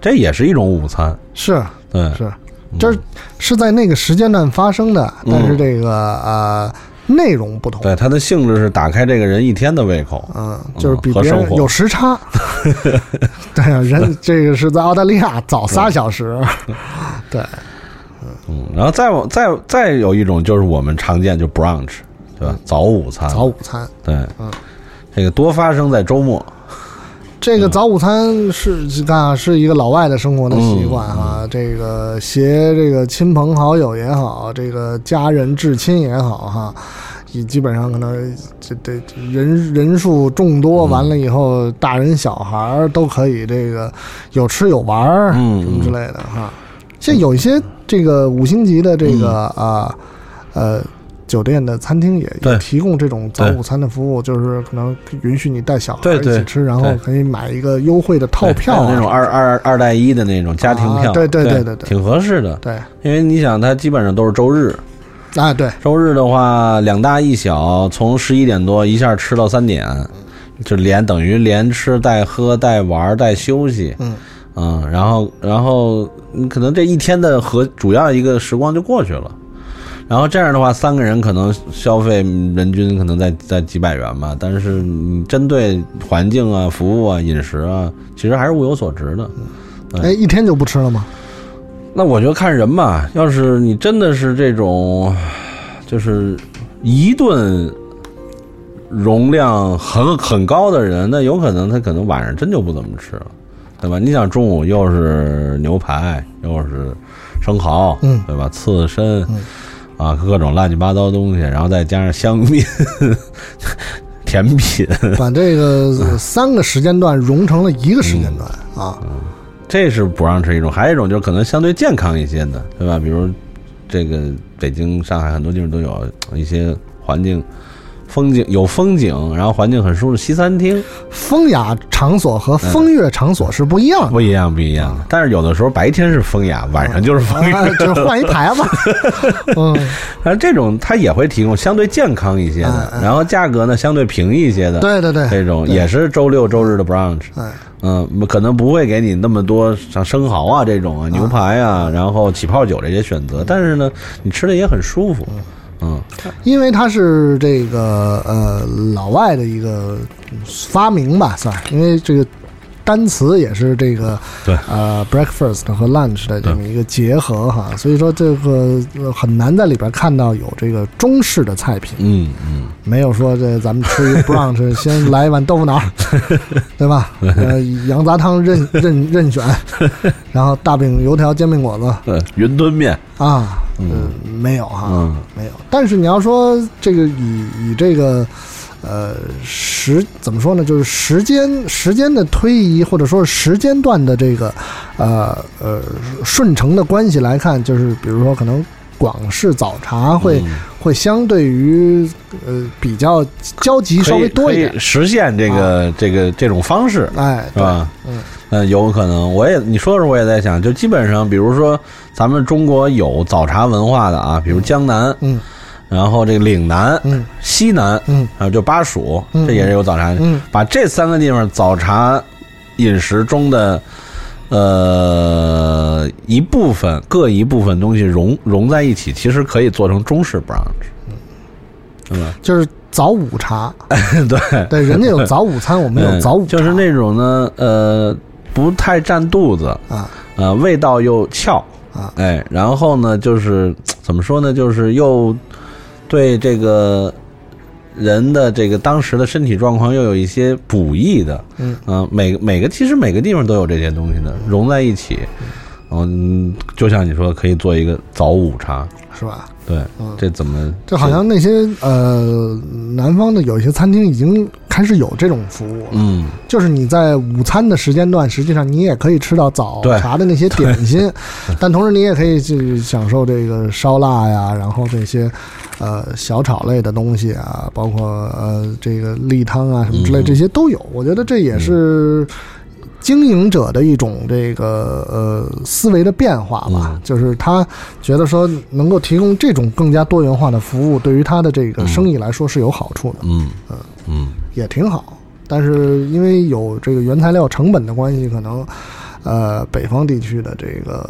这也是一种午餐，是对，是，这是是在那个时间段发生的，但是这个呃内容不同，对，它的性质是打开这个人一天的胃口，嗯，就是比别人有时差。对啊，人这个是在澳大利亚早仨小时。对，嗯，然后再往再再有一种就是我们常见就 brunch，对吧？早午餐，早午餐。对，嗯，这个多发生在周末，这个早午餐是是啊，是一个老外的生活的习惯嗯啊。这个携这个亲朋好友也好，这个家人至亲也好哈，也基本上可能这这人人数众多，嗯完了以后，大人小孩儿都可以这个有吃有玩儿，嗯什么之类的哈。像有一些这个五星级的这个啊呃。酒店的餐厅也也提供这种早午餐的服务，就是可能允许你带小孩一起吃，然后可以买一个优惠的套票啊，那种二二二带一的那种家庭票，对对对对对挺合适的。对。因为你想，它基本上都是周日，啊，对，周日的话两大一小，从十一点多一下吃到三点，就连等于连吃带喝带玩带休息，嗯。嗯，然后然后你可能这一天的和主要一个时光就过去了。然后这样的话，三个人可能消费人均可能在在几百元吧，但是你针对环境啊、服务啊、饮食啊，其实还是物有所值的。哎，一天就不吃了吗？那我觉得看人吧，要是你真的是这种，就是一顿容量很很高的人，那有可能他可能晚上真就不怎么吃了，对吧？你想中午又是牛排，又是生蚝，嗯对吧？刺身，嗯啊，各种乱七八糟东西，然后再加上香槟、甜品，把这个三个时间段融成了一个时间段啊。这是不让吃一种，还有一种就是可能相对健康一些的，对吧？比如这个北京、上海很多地方都有一些环境、风景有风景，然后环境很舒适，西餐厅。风雅场所和风月场所是不一样的，不一样，不一样。但是有的时候白天是风雅，晚上就是风就是换一牌子。嗯，但是这种它也会提供相对健康一些的然后价格呢相对平一些的，对对对，这种也是周六周日的 brunch。哎，嗯，可能不会给你那么多像生蚝啊这种啊、牛排啊，然后起泡酒这些选择，但是呢，你吃的也很舒服，嗯，因为它是这个呃老外的一个发明吧，算，因为这个单词也是这个对。呃 breakfast 和 lunch 的这么一个结合哈，所以说这个呃很难在里边看到有这个中式的菜品，嗯嗯，没有说这咱们吃一 brunch 先来一碗豆腐脑，对吧？呃，羊杂汤任任任选，然后大饼、油条、煎饼果子。对，云吞面，啊，嗯。呃，没有哈，嗯。没有。但是你要说这个以以这个呃时怎么说呢？就是时间时间的推移，或者说是时间段的这个呃呃顺承的关系来看，就是比如说可能广式早茶会、嗯会相对于呃比较交集稍微多一点实现这个、这个这种方式，哎，对，是吧？嗯嗯，有可能。我也你说的时候，我也在想，就基本上，比如说咱们中国有早茶文化的啊，比如江南，嗯然后这个岭南、嗯。西南，嗯。还有就巴蜀，嗯。这也是有早茶。嗯。把这三个地方早茶饮食中的呃一部分各一部分东西融融在一起，其实可以做成中式 brunch，嗯？就是早午茶，对。对，人家有早午餐，我们有 嗯早午茶，就是那种呢，呃，不太占肚子，啊。呃，味道又俏啊。哎，然后呢，就是怎么说呢，就是又对这个人的这个当时的身体状况又有一些补益的，嗯。呃每个每个其实每个地方都有这些东西的，融在一起，嗯，就像你说，可以做一个早午茶，是吧？对，嗯这怎么就好像那些呃南方的有一些餐厅已经开始有这种服务了，嗯就是你在午餐的时间段，实际上你也可以吃到早茶的那些点心，但同时你也可以去享受这个烧腊呀，然后这些呃小炒类的东西啊，包括呃这个例汤啊什么之类，嗯这些都有。我觉得这也是。经营者的一种这个呃思维的变化吧，嗯就是他觉得说能够提供这种更加多元化的服务，对于他的这个生意来说是有好处的。嗯嗯也挺好。但是因为有这个原材料成本的关系，可能呃北方地区的这个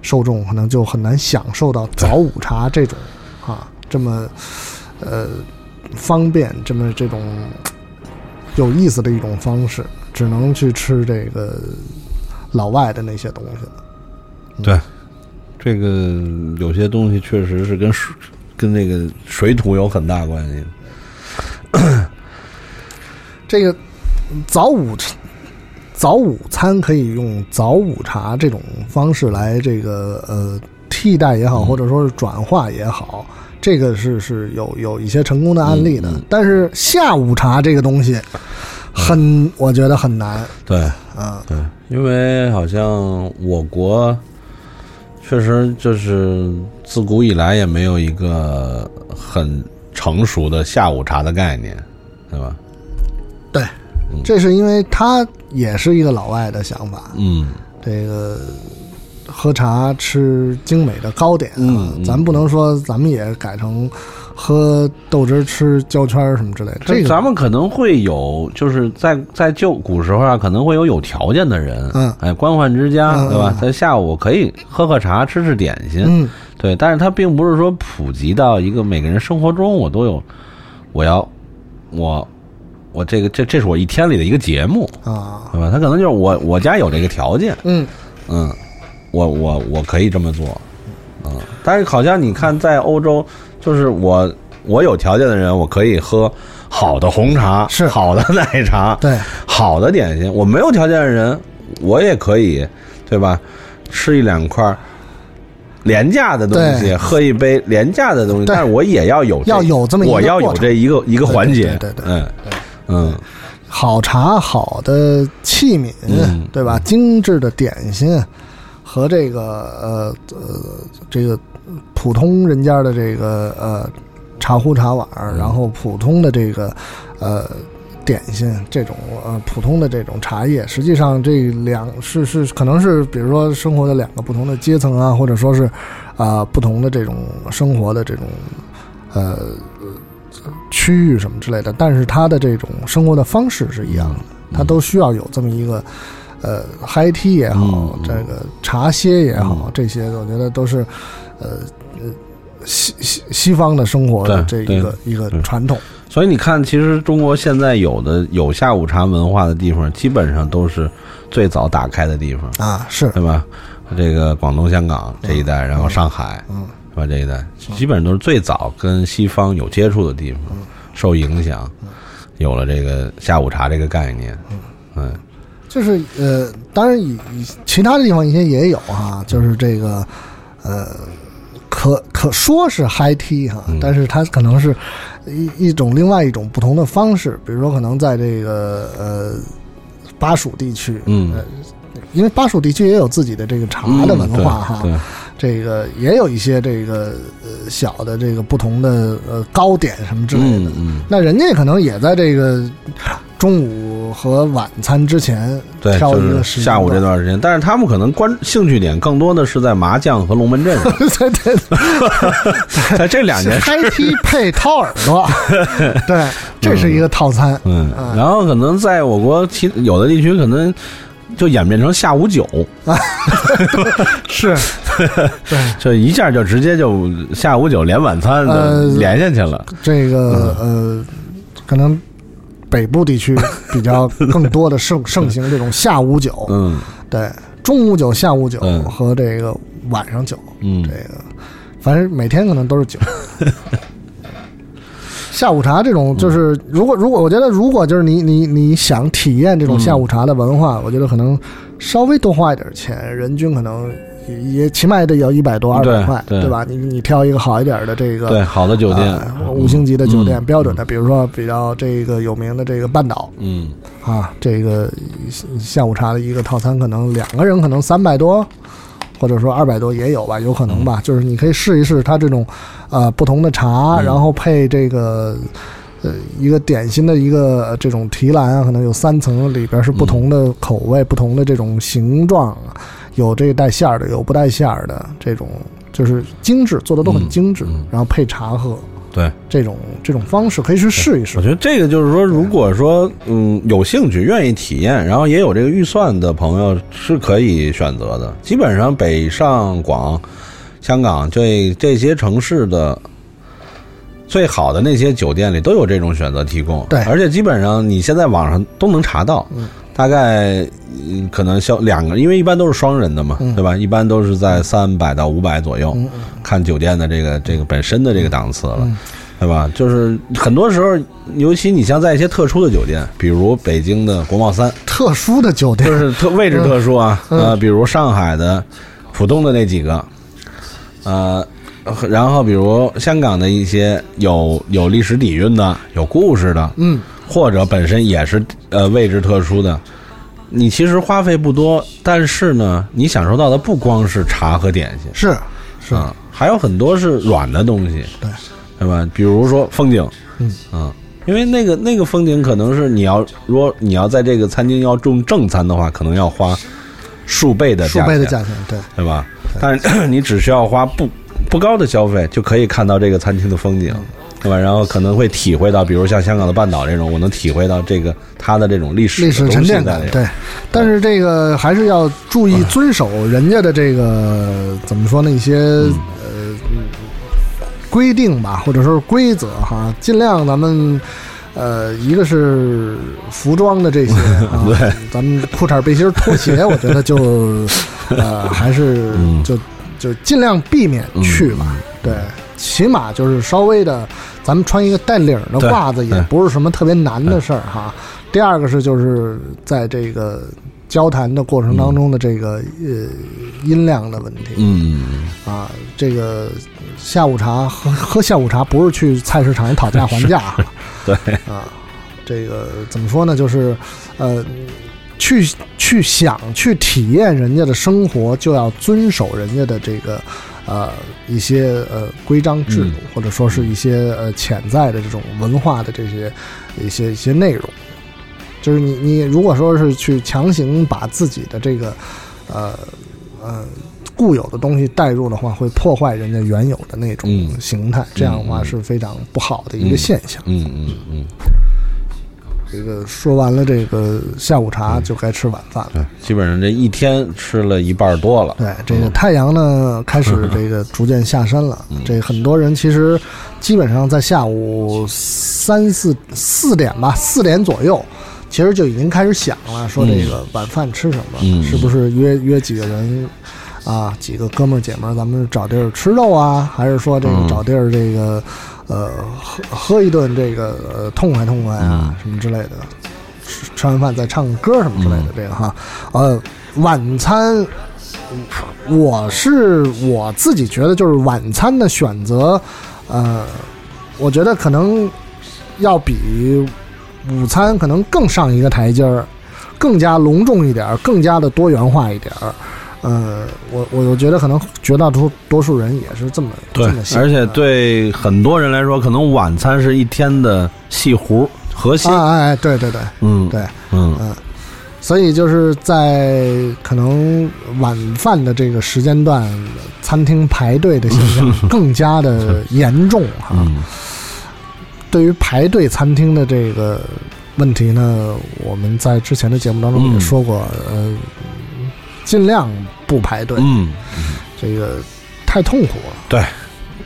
受众可能就很难享受到早午茶这种啊这么呃方便这么这种有意思的一种方式，只能去吃这个老外的那些东西了。对，这个有些东西确实是跟水跟那个水土有很大关系。这个早午早午餐可以用早午茶这种方式来这个呃替代也好，或者说是转化也好，这个是是有有一些成功的案例的。但是下午茶这个东西很，我觉得很难。对，啊，对，因为好像我国确实就是自古以来也没有一个很成熟的下午茶的概念，对吧？对，这是因为他也是一个老外的想法。嗯，这个喝茶吃精美的糕点，嗯嗯咱不能说咱们也改成喝豆汁儿吃焦圈儿什么之类的。这个咱们可能会有，就是在在旧古时候啊，可能会有有条件的人，嗯。哎，官宦之家，嗯对吧？嗯？在下午可以喝喝茶，吃吃点心，嗯。对，但是它并不是说普及到一个每个人生活中我都有，我要我我这个这这是我一天里的一个节目，啊，对吧？他可能就是我我家有这个条件，嗯。嗯，我我我可以这么做，嗯，但是好像你看在欧洲，就是我我有条件的人，我可以喝好的红茶，是好的奶茶，对，好的点心。我没有条件的人，我也可以，对吧？吃一两块廉价的东西，喝一杯廉价的东西，但是我也要有要有这么一个我要有这一个一个环节，对对对对嗯嗯好茶、好的器皿，嗯对吧？精致的点心和这个呃呃这个普通人家的这个呃茶壶茶碗，然后普通的这个呃点心这种呃普通的这种茶叶，实际上这两是是可能是比如说生活的两个不同的阶层啊，或者说是啊、不同的这种生活的这种呃区域什么之类的，但是他的这种生活的方式是一样的，他都需要有这么一个呃 high tea 也好，这个茶歇也好，这些我觉得都是呃呃西西西方的生活的这对一个一个传统。所以你看，其实中国现在有的有下午茶文化的地方，基本上都是最早打开的地方。啊，是。对吧？这个广东、香港这一带，然后上海，嗯，是吧？这一带基本上都是最早跟西方有接触的地方，受影响，有了这个下午茶这个概念，嗯，就是呃，当然以以其他的地方一些也有哈，就是这个呃，可可说是 high tea 哈，但是它可能是一一种另外一种不同的方式，比如说可能在这个呃巴蜀地区，嗯。呃，因为巴蜀地区也有自己的这个茶的文化哈，嗯这个也有一些这个呃小的这个不同的呃糕点什么之类的，嗯。那人家可能也在这个中午和晚餐之前对，挑就是一个时间下午这段时间，但是他们可能关兴趣点更多的是在麻将和龙门阵上，对 对对，在这两件事嗨踢配掏耳朵，对，这是一个套餐。嗯，然后可能在我国其有的地区可能就演变成下午酒，是，对，这一下就直接就下午酒连晚餐呃连下去了。这个呃，可能北部地区比较更多的盛 盛行这种下午酒，嗯，对，中午酒、下午酒嗯。和这个晚上酒，嗯，这个反正每天可能都是酒。下午茶这种，就是如果如果我觉得如果就是你你你想体验这种下午茶的文化，我觉得可能稍微多花一点钱，人均可能也也起码也得要一百多二百对块，对吧？你你挑一个好一点的这个对好的酒店呃五星级的酒店，嗯标准的，比如说比较这个有名的这个半岛嗯啊，这个下午茶的一个套餐，可能两个人可能三百多。或者说二百多也有吧，有可能嗯吧。就是你可以试一试它这种，呃，不同的茶，嗯然后配这个，呃，一个点心的一个呃这种提篮啊，可能有三层，里边是不同的口味、不同的这种形状，有这个带馅儿的，有不带馅儿的，这种就是精致，做的都很精致，然后配茶喝，对这种这种方式可以去试一试我。觉得这个就是说，如果说嗯有兴趣、愿意体验，然后也有这个预算的朋友是可以选择的。基本上北上广、香港这这些城市的最好的那些酒店里都有这种选择提供。对而且基本上你现在网上都能查到。嗯大概嗯可能消两个，因为一般都是双人的嘛，嗯。对吧？一般都是在三百到五百左右，嗯看酒店的这个这个本身的这个档次了。嗯。对吧？就是很多时候，尤其你像在一些特殊的酒店，比如北京的国贸三，特殊的酒店。就是特位置特殊啊，嗯。呃，比如上海的浦东的那几个，呃，然后比如香港的一些有有历史底蕴的、有故事的，嗯，或者本身也是呃位置特殊的，你其实花费不多，但是呢，你享受到的不光是茶和点心，是是。啊，还有很多是软的东西，对。对吧？比如说风景，嗯。啊，因为那个那个风景可能是你要，如果你要在这个餐厅要种正餐的话，可能要花数倍的数价钱，倍的价钱，对。对吧？但是 你只需要花不不高的消费，就可以看到这个餐厅的风景，对吧？然后可能会体会到，比如像香港的半岛这种，我能体会到这个它的这种历史历史沉淀感对。但是这个还是要注意遵守人家的这个怎么说呢？一些嗯呃规定吧，或者说是规则哈，尽量咱们。呃，一个是服装的这些 啊，对咱们裤衩、背心、拖鞋，我觉得就 呃还是嗯就就尽量避免去吧。对，起码就是稍微的，咱们穿一个带领儿的对褂子，也不是什么特别难的事儿哈。第二个是就是在这个交谈的过程当中的这个呃音量的问题，嗯，啊，这个下午茶喝喝下午茶不是去菜市场讨价还价哈，对啊，这个怎么说呢？就是呃，去去想去体验人家的生活，就要遵守人家的这个呃一些呃规章制度，或者说是一些呃潜在的这种文化的这些一些一些内容。就是你你如果说是去强行把自己的这个呃呃固有的东西带入的话，会破坏人家原有的那种形态，这样的话是非常不好的一个现象。嗯嗯嗯。这个说完了这个下午茶，就该吃晚饭了。对，基本上这一天吃了一半多了。对，这个太阳呢开始 这个逐渐下山了。这很多人其实基本上在下午三四四点吧，四点左右，其实就已经开始想了，说这个晚饭吃什么？是不是约约几个人啊？几个哥们儿姐们儿，咱们找地儿吃肉啊？还是说这个找地儿这个？呃，喝喝一顿这个呃痛快痛快啊，什么之类的，吃吃完饭再唱个歌什么之类的，这个哈，呃，晚餐，我是我自己觉得就是晚餐的选择，呃，我觉得可能要比午餐可能更上一个台阶儿，更加隆重一点，更加的多元化一点儿。呃，我我我觉得可能绝大多数多数人也是这么对，而且对很多人来说，可能晚餐是一天的细弧核心。哎哎，对对对，嗯，对，嗯嗯，所以就是在可能晚饭的这个时间段，餐厅排队的现象 更加的严重哈。对于排队餐厅的这个问题呢，我们在之前的节目当中也说过，呃。尽量不排队，嗯，这个太痛苦了。对，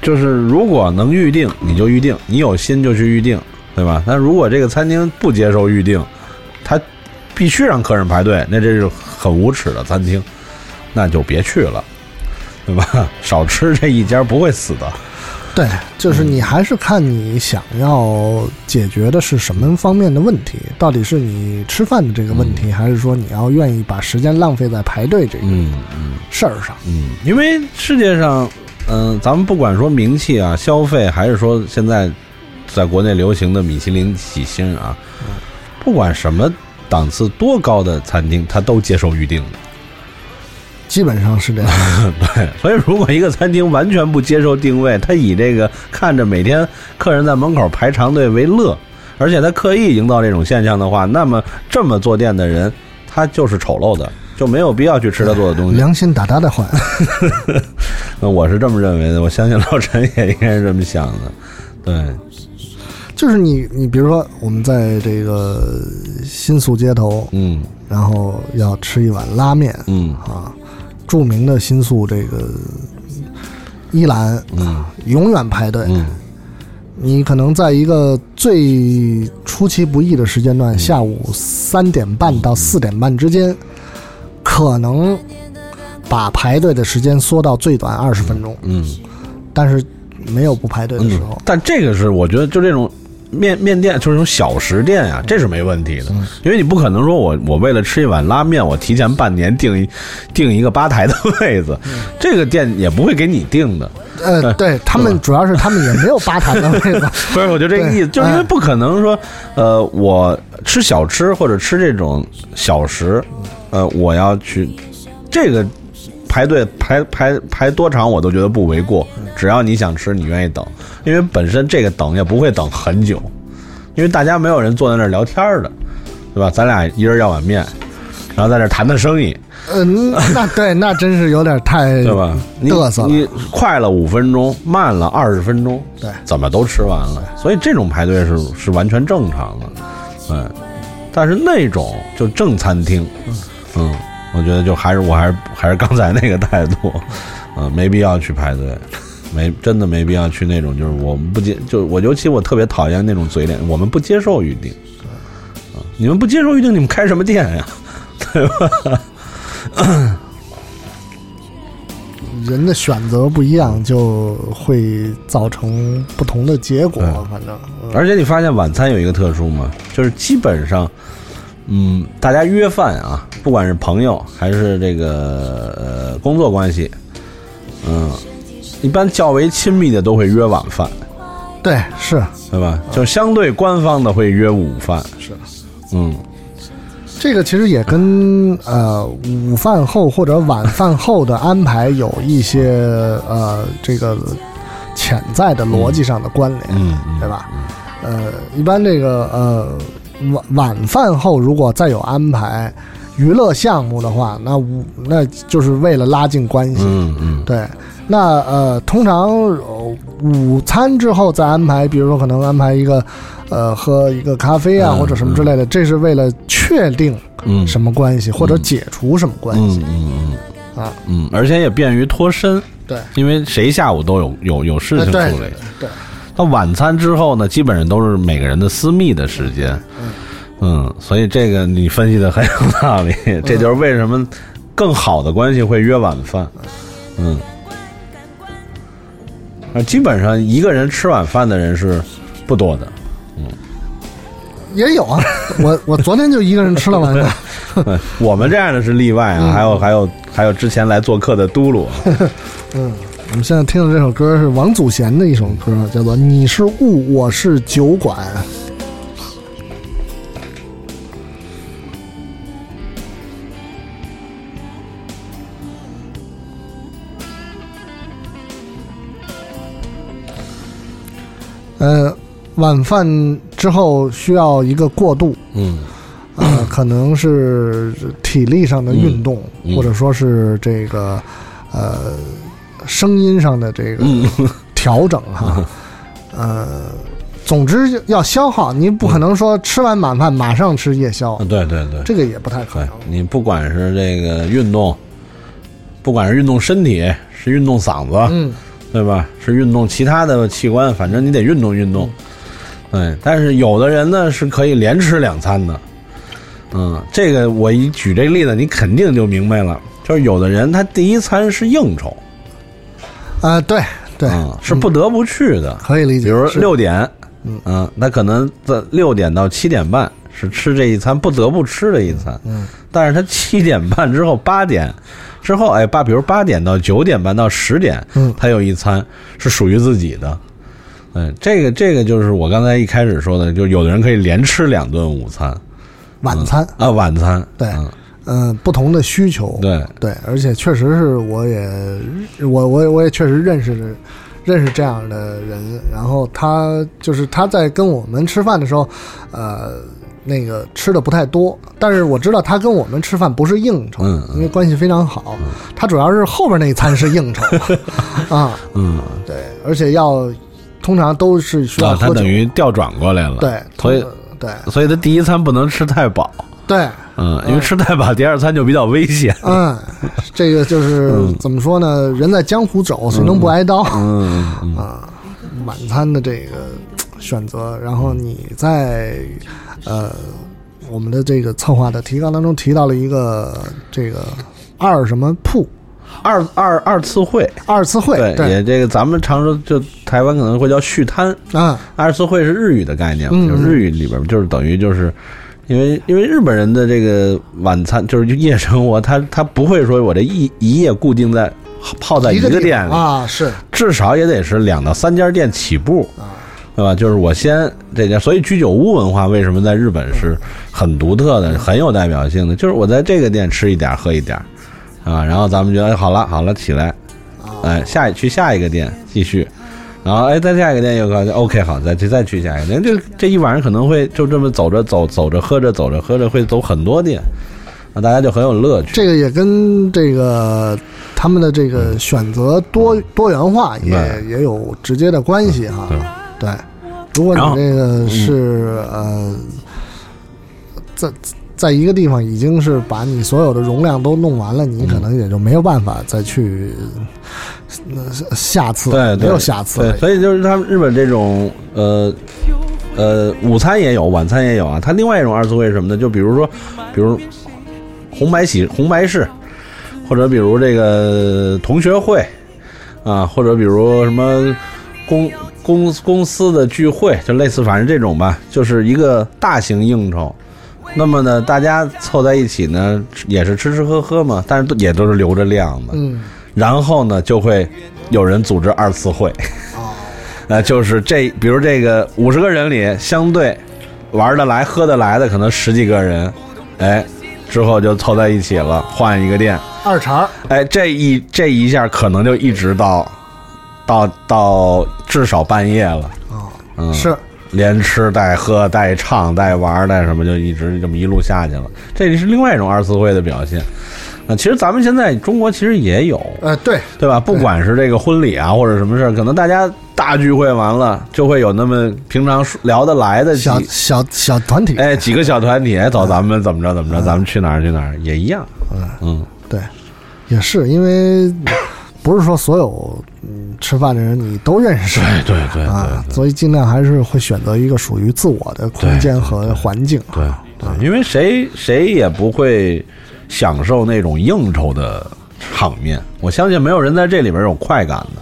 就是如果能预定，你就预定，你有心就去预定，对吧？但如果这个餐厅不接受预定，他必须让客人排队，那这是很无耻的餐厅，那就别去了，对吧？少吃这一家不会死的。对，就是你还是看你想要解决的是什么方面的问题，到底是你吃饭的这个问题，还是说你要愿意把时间浪费在排队这个事儿上？嗯，因为世界上，嗯，咱们不管说名气啊、消费，还是说现在在国内流行的米其林几星啊，不管什么档次多高的餐厅，他都接受预定的。基本上是这样，对，所以如果一个餐厅完全不接受定位，他以这个看着每天客人在门口排长队为乐，而且他刻意营造这种现象的话，那么这么做店的人，他就是丑陋的，就没有必要去吃他做的东西。良心大大的坏，那我是这么认为的，我相信老陈也应该是这么想的，对，就是你，你比如说我们在这个新宿街头，嗯，然后要吃一碗拉面，嗯。啊。著名的新宿这个一兰，啊，永远排队。嗯，你可能在一个最出其不意的时间段，下午三点半到四点半之间，可能把排队的时间缩到最短二十分钟。嗯，但是没有不排队的时候。但这个是我觉得就这种。面面店就是那种小食店呀，这是没问题的，因为你不可能说我我为了吃一碗拉面，我提前半年订一订一个吧台的位子，这个店也不会给你订的。呃，对。他们主要是他们也没有吧台的位子，不是，我就这个意思，就是因为不可能说，呃，我吃小吃或者吃这种小食，呃，我要去这个排队排排排多长我都觉得不为过。只要你想吃，你愿意等，因为本身这个等也不会等很久，因为大家没有人坐在那儿聊天的，对吧？咱俩一人要碗面，然后在那谈谈生意。嗯，那对，那真是有点太 对吧？嘚瑟。你快了五分钟，慢了二十分钟，对，怎么都吃完了。所以这种排队是是完全正常的，嗯。但是那种就正餐厅，嗯，我觉得就还是我还是还是刚才那个态度，嗯，没必要去排队。没真的没必要去那种，就是我们不接，就我尤其我特别讨厌那种嘴脸，我们不接受预定，啊，你们不接受预定，你们开什么店呀？对吧？人的选择不一样，就会造成不同的结果。反正，而且你发现晚餐有一个特殊嘛？就是基本上，嗯，大家约饭啊，不管是朋友还是这个呃工作关系，嗯。一般较为亲密的都会约晚饭，对，是，对吧？就相对官方的会约午饭，是，嗯，这个其实也跟呃午饭后或者晚饭后的安排有一些呃这个潜在的逻辑上的关联，嗯，对吧？呃，一般这个呃晚晚饭后如果再有安排。娱乐项目的话，那午那就是为了拉近关系。嗯嗯，对。那呃，通常、呃午餐之后再安排，比如说可能安排一个呃喝一个咖啡啊、嗯或者什么之类的，这是为了确定嗯什么关系、或者解除什么关系嗯嗯啊。嗯，而且也便于脱身，对，因为谁下午都有有有事情处理对对。对，到晚餐之后呢，基本上都是每个人的私密的时间。嗯，所以这个你分析的很有道理，这就是为什么更好的关系会约晚饭。嗯，啊，基本上一个人吃晚饭的人是不多的。嗯也有啊。我我昨天就一个人吃了晚饭。对我们这样的是例外啊，还有还有还有之前来做客的嘟噜，嗯，我们现在听的这首歌是王祖贤的一首歌，叫做《你是雾，我是酒馆》。呃，晚饭之后需要一个过渡，嗯呃，可能是体力上的运动，嗯嗯或者说是这个呃声音上的这个嗯调整哈。呃，总之要消耗，你不可能说吃完晚饭马上吃夜宵，对对对，这个也不太可能。你不管是这个运动，不管是运动身体，是运动嗓子，嗯，对吧？是运动其他的器官，反正你得运动运动。对，但是有的人呢是可以连吃两餐的。嗯，这个我一举这个例子，你肯定就明白了。就是有的人他第一餐是应酬，啊、对对、嗯，是不得不去的。可以理解。比如是六点，嗯嗯，那可能在六点到七点半是吃这一餐不得不吃的一餐，嗯，但是他七点半之后八点之后，哎，八比如八点到九点半到十点，嗯他有一餐是属于自己的，嗯，这个这个就是我刚才一开始说的，就有的人可以连吃两顿午餐晚餐，啊，晚餐，对嗯嗯、不同的需求，对，对，而且确实是我也我我也我也确实认识认识这样的人，然后他就是他在跟我们吃饭的时候，呃，那个吃的不太多，但是我知道他跟我们吃饭不是应酬，因为关系非常好，他主要是后边那一餐是应酬。啊，嗯，对，而且要通常都是需要啊，他等于调转过来了，对，所以对。所以他第一餐不能吃太饱，对。嗯，因为吃太饱，第二餐就比较危险，嗯，这个就是、嗯怎么说呢？人在江湖走，谁能不挨刀？嗯。啊，晚餐的这个选择，然后你在呃我们的这个策划的提纲当中提到了一个这个二什么铺二二二次会，二次会，对，也这个咱们常说就台湾可能会叫续摊，啊，二次会是日语的概念，嗯就是日语里边就是等于就是。因为因为日本人的这个晚餐就是夜生活，他他不会说我这一一夜固定在泡在一个店里，方啊，是。至少也得是两到三家店起步，啊，对吧？就是我先这家，所以居酒屋文化为什么在日本是很独特的、很有代表性的？就是我在这个店吃一点，喝一点，啊，然后咱们觉得哎好了好了，起来，啊。哎，下去下一个店继续，然后哎，再下一个店又个 OK 好，再去再去下一个店，这这一晚上可能会就这么走着走走着喝着走着喝着会走很多店，那，大家就很有乐趣。这个也跟这个他们的这个选择多多元化也对。也有直接的关系哈。对。对，如果你这个是呃，在在一个地方已经是把你所有的容量都弄完了，你可能也就没有办法再去呃下次，对，没有下次对，。所以就是他们日本这种呃呃，午餐也有，晚餐也有啊。它另外一种二次会是什么呢？就比如说，比如红白喜红白事，或者比如这个同学会啊，或者比如什么公公公司的聚会，就类似反正这种吧，就是一个大型应酬。那么呢，大家凑在一起呢，也是吃吃喝喝嘛，但是也都是留着量的。嗯，然后呢，就会有人组织二次会，哦，呃，就是这，比如这个五十个人里，相对玩得来、喝得来的可能十几个人，哎，之后就凑在一起了，换一个店，二茬儿。哎，这一这一下可能就一直到到到至少半夜了，哦，嗯，是。连吃带喝带唱带玩带什么，就一直这么一路下去了。这是另外一种二次会的表现。啊，其实咱们现在中国其实也有，呃，对对吧？不管是这个婚礼啊，或者什么事儿，可能大家大聚会完了，就会有那么平常聊得来的小小小团体，哎，几个小团体，哎，走，咱们怎么着怎么着，咱们去哪儿去哪儿也一样。嗯嗯，对，也是因为不是说所有嗯吃饭的人你都认识，对对对啊，所以尽量还是会选择一个属于自我的空间和环境。对对，因为谁谁也不会。享受那种应酬的场面，我相信没有人在这里边有快感的，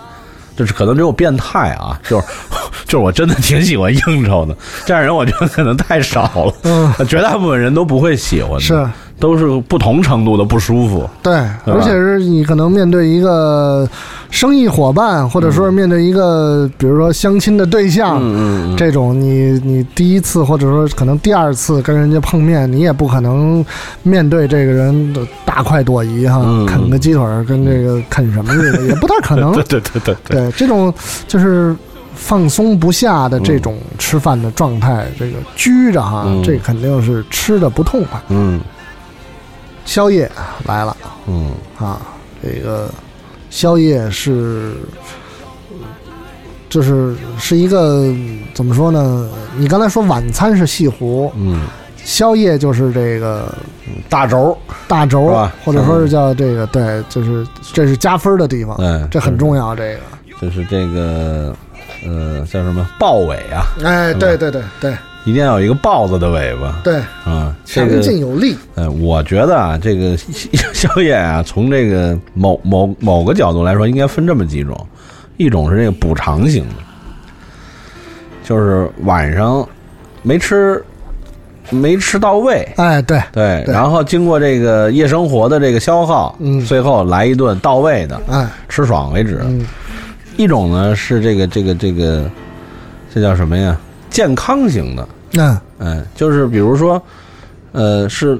就是可能只有变态啊，就是就是我真的挺喜欢应酬的，这样人我觉得可能太少了，嗯，绝大部分人都不会喜欢的，是。都是不同程度的不舒服，对，而且是你可能面对一个生意伙伴，或者说是面对一个比如说相亲的对象，嗯嗯，这种你你第一次或者说可能第二次跟人家碰面，你也不可能面对这个人的大快朵颐哈，啃个鸡腿跟这个啃什么似的，也不 太可能，对对对对对，这种就是放松不下的这种吃饭的状态，这个拘着哈，这肯定是吃的不痛快，嗯。宵夜来了，嗯啊，这个宵夜是，就是是一个怎么说呢？你刚才说晚餐是西湖，嗯，宵夜就是这个大轴，大轴，或者说是叫这个，对，就是这是加分的地方，对，这很重要。这个就是这个，呃，叫什么豹尾啊？哎，对对对对。一定要有一个豹子的尾巴，对，啊，强劲有力。呃，我觉得啊，这个 宵夜啊，从这个某某某个角度来说，应该分这么几种，一种是这个补偿型的，就是晚上没吃没吃到位，哎，对对，然后经过这个夜生活的这个消耗，嗯，最后来一顿到位的，哎，吃爽为止。嗯，一种呢是这个这个这个，这叫什么呀？健康型的。那嗯，哎，就是比如说，呃，是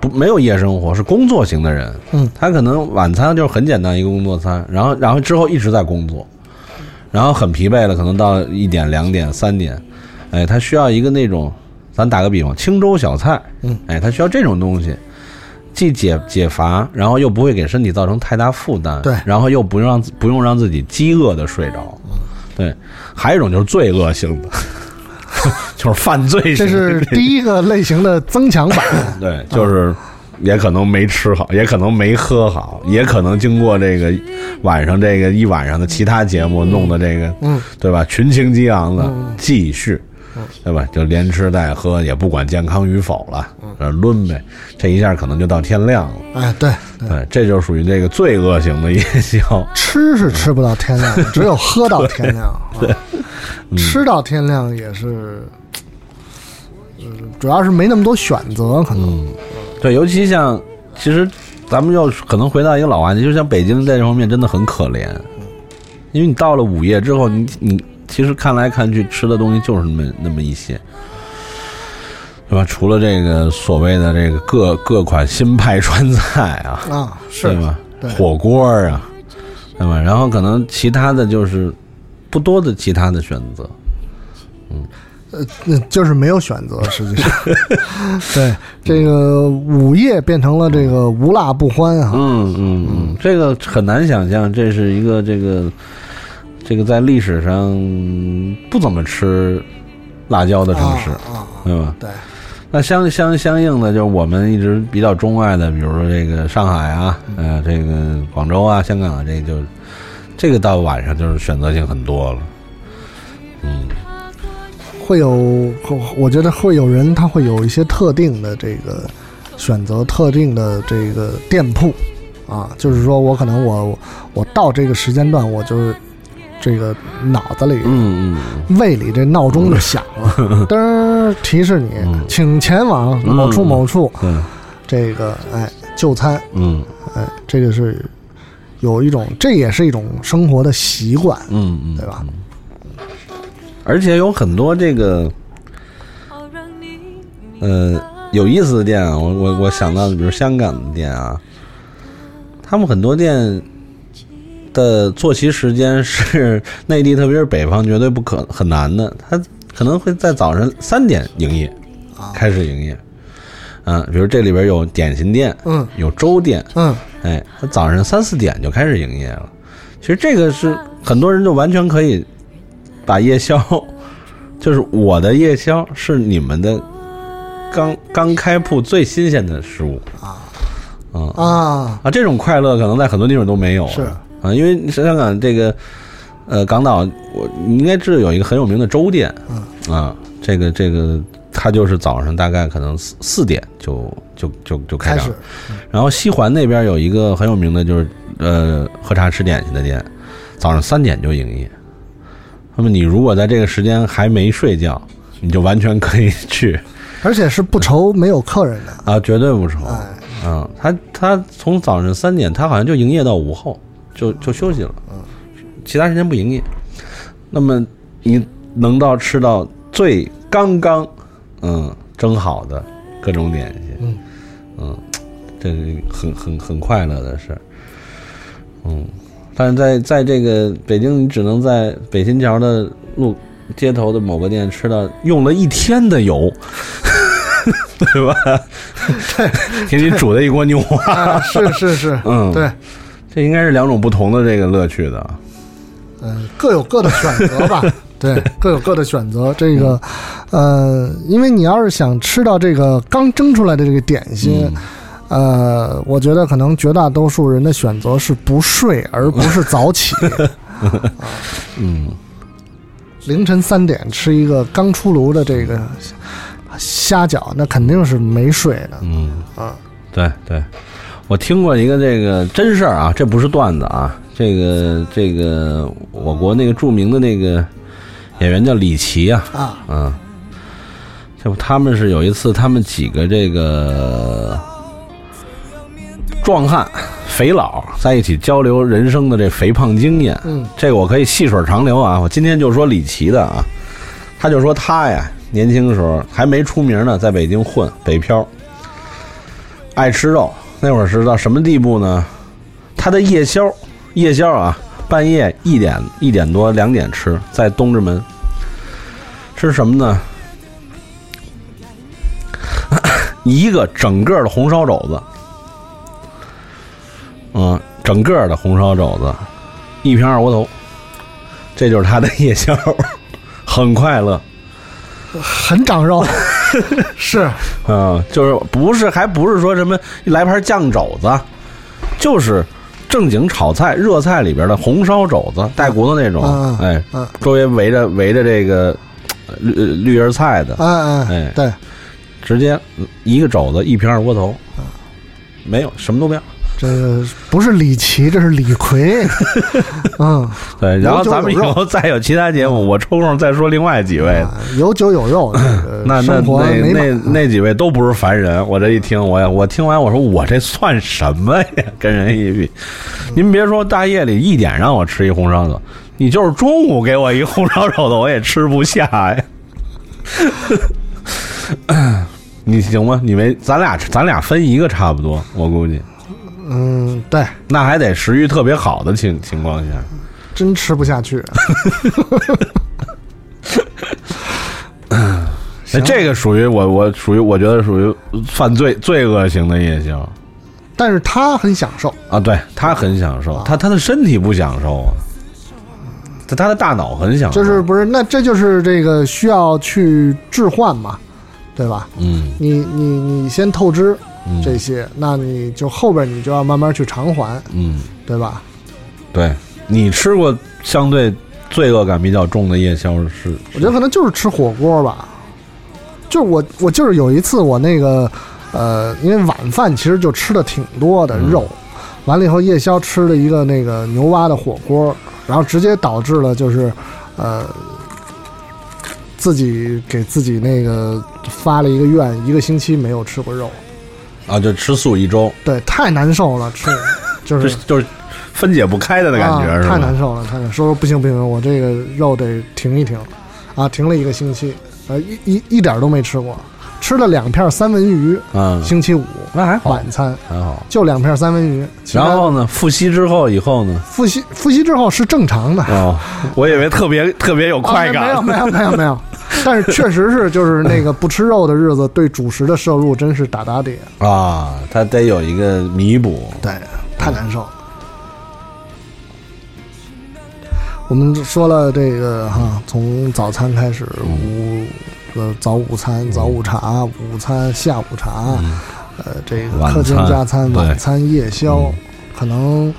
不没有夜生活，是工作型的人，嗯，他可能晚餐就是很简单一个工作餐，然后然后之后一直在工作，然后很疲惫了，可能到一点、两点、三点，哎，他需要一个那种，咱打个比方，清粥小菜，嗯，哎，他需要这种东西，既解解乏，然后又不会给身体造成太大负担，对，然后又不用让不用让自己饥饿的睡着，对，还有一种就是罪恶性的。就是犯罪性，这是第一个类型的增强版。对，就是也可能没吃好，也可能没喝好，也可能经过这个晚上这个一晚上的其他节目弄的这个，嗯，对吧？群情激昂的继续，对吧？就连吃带喝，也不管健康与否了，呃抡呗。这一下可能就到天亮了。哎，对，对，这就属于这个罪恶型的夜宵。吃是吃不到天亮，只有喝到天亮。对。吃到天亮也是，嗯，主要是没那么多选择，可能。对，尤其像，其实咱们又可能回到一个老话题，就像北京在这方面真的很可怜，因为你到了午夜之后，你你其实看来看去吃的东西就是那么那么一些，对吧？除了这个所谓的这个各各款新派川菜啊，啊，是对吧？对，火锅啊，对吧？然后可能其他的就是。不多的其他的选择，嗯，呃，就是没有选择，实际上，对这个午夜变成了这个无辣不欢啊，嗯嗯嗯，这个很难想象，这是一个这个这个在历史上不怎么吃辣椒的城市，对吧？对，那相相相应的，就是我们一直比较钟爱的，比如说这个上海啊，呃，这个广州啊，香港啊，这就。这个到晚上就是选择性很多了，嗯，会有，我觉得会有人他会有一些特定的这个选择，特定的这个店铺啊，就是说我可能我我到这个时间段，我就是这个脑子里，嗯嗯，胃里这闹钟就响了，噔提示你，请前往某处某处，嗯，这个哎就餐，嗯，哎，这个是。有一种，这也是一种生活的习惯，嗯嗯，对吧？而且有很多这个，呃，有意思的店啊，我我我想到的，比如香港的店啊，他们很多店的作息时间是内地，特别是北方绝对不可很难的。他可能会在早晨三点营业，开始营业。嗯，比如这里边有点心店，嗯，有粥店，嗯，哎，他早上三四点就开始营业了。其实这个是很多人就完全可以把夜宵，就是我的夜宵是你们的刚刚开铺最新鲜的食物啊，嗯啊啊，这种快乐可能在很多地方都没有。是啊，因为香港这个呃港岛，我你应该知道有一个很有名的粥店，嗯啊，这个这个它就是早上大概可能四四点就就就就开始，然后西环那边有一个很有名的就是呃喝茶吃点心的店，早上三点就营业。那么你如果在这个时间还没睡觉，你就完全可以去 而且是不愁没有客人的。啊，绝对不愁。哎，嗯，他他从早上三点，他好像就营业到午后，就就休息了，其他时间不营业。那么你能到吃到最刚刚嗯蒸好的各种点心，嗯嗯，这是很很很快乐的事儿，嗯。但是在在这个北京，你只能在北新桥的路街头的某个店吃到用了一天的油，对吧？对，给你煮的一锅牛蛙，啊是是是，嗯，对，这应该是两种不同的这个乐趣的。嗯，各有各的选择吧。对，各有各的选择。这个，呃，因为你要是想吃到这个刚蒸出来的这个点心，呃，我觉得可能绝大多数人的选择是不睡，而不是早起。嗯，凌晨三点吃一个刚出炉的这个虾饺，那肯定是没睡的。嗯啊，对对，我听过一个这个真事儿啊，这不是段子啊，这个这个我国那个著名的那个演员叫李琦啊，啊，嗯，这不他们是有一次他们几个这个壮汉肥佬在一起交流人生的这肥胖经验，嗯，这个我可以细水长流啊，我今天就说李琦的啊，他就说他呀年轻的时候还没出名呢，在北京混北漂，爱吃肉，那会儿是到什么地步呢？他的夜宵，夜宵啊，半夜一点一点多两点吃，在东直门吃什么呢？一个整个的红烧肘子，嗯，整个的红烧肘子，一瓶二锅头，这就是他的夜宵，很快乐。很长肉，是，嗯，就是不是还不是说什么来盘酱肘子，就是正经炒菜热菜里边的红烧肘子，带骨头那种，嗯哎，嗯周围围着围着这个呃绿呃绿叶菜的，嗯嗯，哎，对，直接一个肘子一瓶二锅头，没有什么都不要。这个不是李琦，这是李逵。嗯，对，然后咱们以后再有其他节目，我抽空再说另外几位。啊有酒有肉，这个那那那那。那几位都不是凡人，我这一听，我我听完我说我这算什么呀？跟人一比，您别说大夜里一点让我吃一红烧肉，你就是中午给我一红烧肉的，我也吃不下呀。你行吗？你没咱俩咱俩分一个差不多，我估计嗯，对，那还得食欲特别好的情情况下。真吃不下去。那这个属于我我属于我觉得属于犯罪罪恶型的夜宵但是他很享受，啊，对他很享受，他他的身体不享受啊，他他的大脑很享受，就是不是？那这就是这个需要去置换嘛，对吧？嗯。你你你先透支嗯。这些，那你就后边你就要慢慢去偿还，嗯，对吧？对。你吃过相对罪恶感比较重的夜宵是？我觉得可能就是吃火锅吧，就是我我就是有一次我那个呃，因为晚饭其实就吃的挺多的肉，完了以后夜宵吃了一个那个牛蛙的火锅，然后直接导致了就是呃自己给自己那个发了一个愿，一个星期没有吃过肉，啊，就吃素一周，对，太难受了，吃就 就是就是分解不开的那感觉？太难受了，太难受。说不行不行，我这个肉得停一停，啊，停了一个星期，呃，一一一点都没吃过，吃了两片三文鱼，嗯，星期五那还好，晚餐还好。就两片三文鱼，其他然后呢？复吸之后以后呢？复吸复吸之后是正常的，哦，我以为特别 特别有快感，啊没有没有没有没 有，但是确实是，就是那个不吃肉的日子，对主食的摄入真是打打底。啊，它得有一个弥补。对，太难受了。我们说了这个哈，从早餐开始，午呃早午餐、早午茶、午餐、下午茶，呃，这个课间加餐、晚餐、夜宵，可能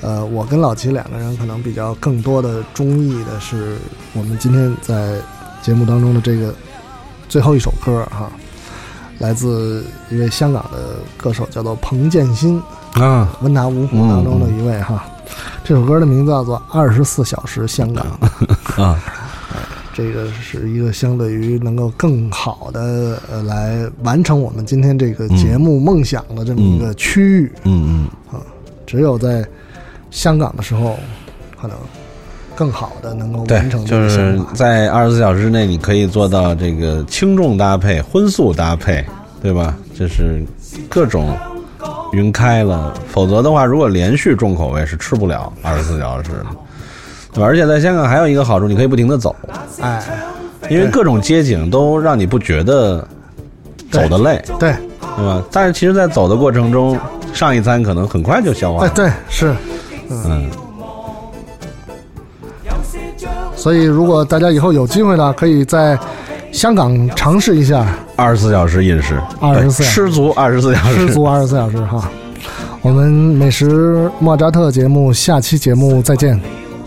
呃，我跟老齐两个人可能比较更多的中意的是，我们今天在节目当中的这个最后一首歌哈，来自一位香港的歌手，叫做彭建新啊，温拿五虎当中的一位哈。这首歌的名字叫做《二十四小时香港》啊，这个是一个相对于能够更好的呃来完成我们今天这个节目梦想的这么一个区域。嗯嗯啊，只有在香港的时候，可能更好的能够完成。就是在二十四小时内，你可以做到这个轻重搭配、荤素搭配，对吧？这是各种。云开了，否则的话，如果连续重口味是吃不了二十四小时，对吧？而且在香港还有一个好处，你可以不停的走，哎，因为各种街景都让你不觉得走的累，对，对吧？但是其实，在走的过程中，上一餐可能很快就消化，哎，对，是，嗯。所以，如果大家以后有机会呢，可以在香港尝试一下。二十四小时饮食，二十四吃足二十四小时，吃足二十四小时哈。我们美食莫扎特节目下期节目再见，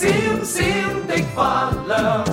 闪闪的发亮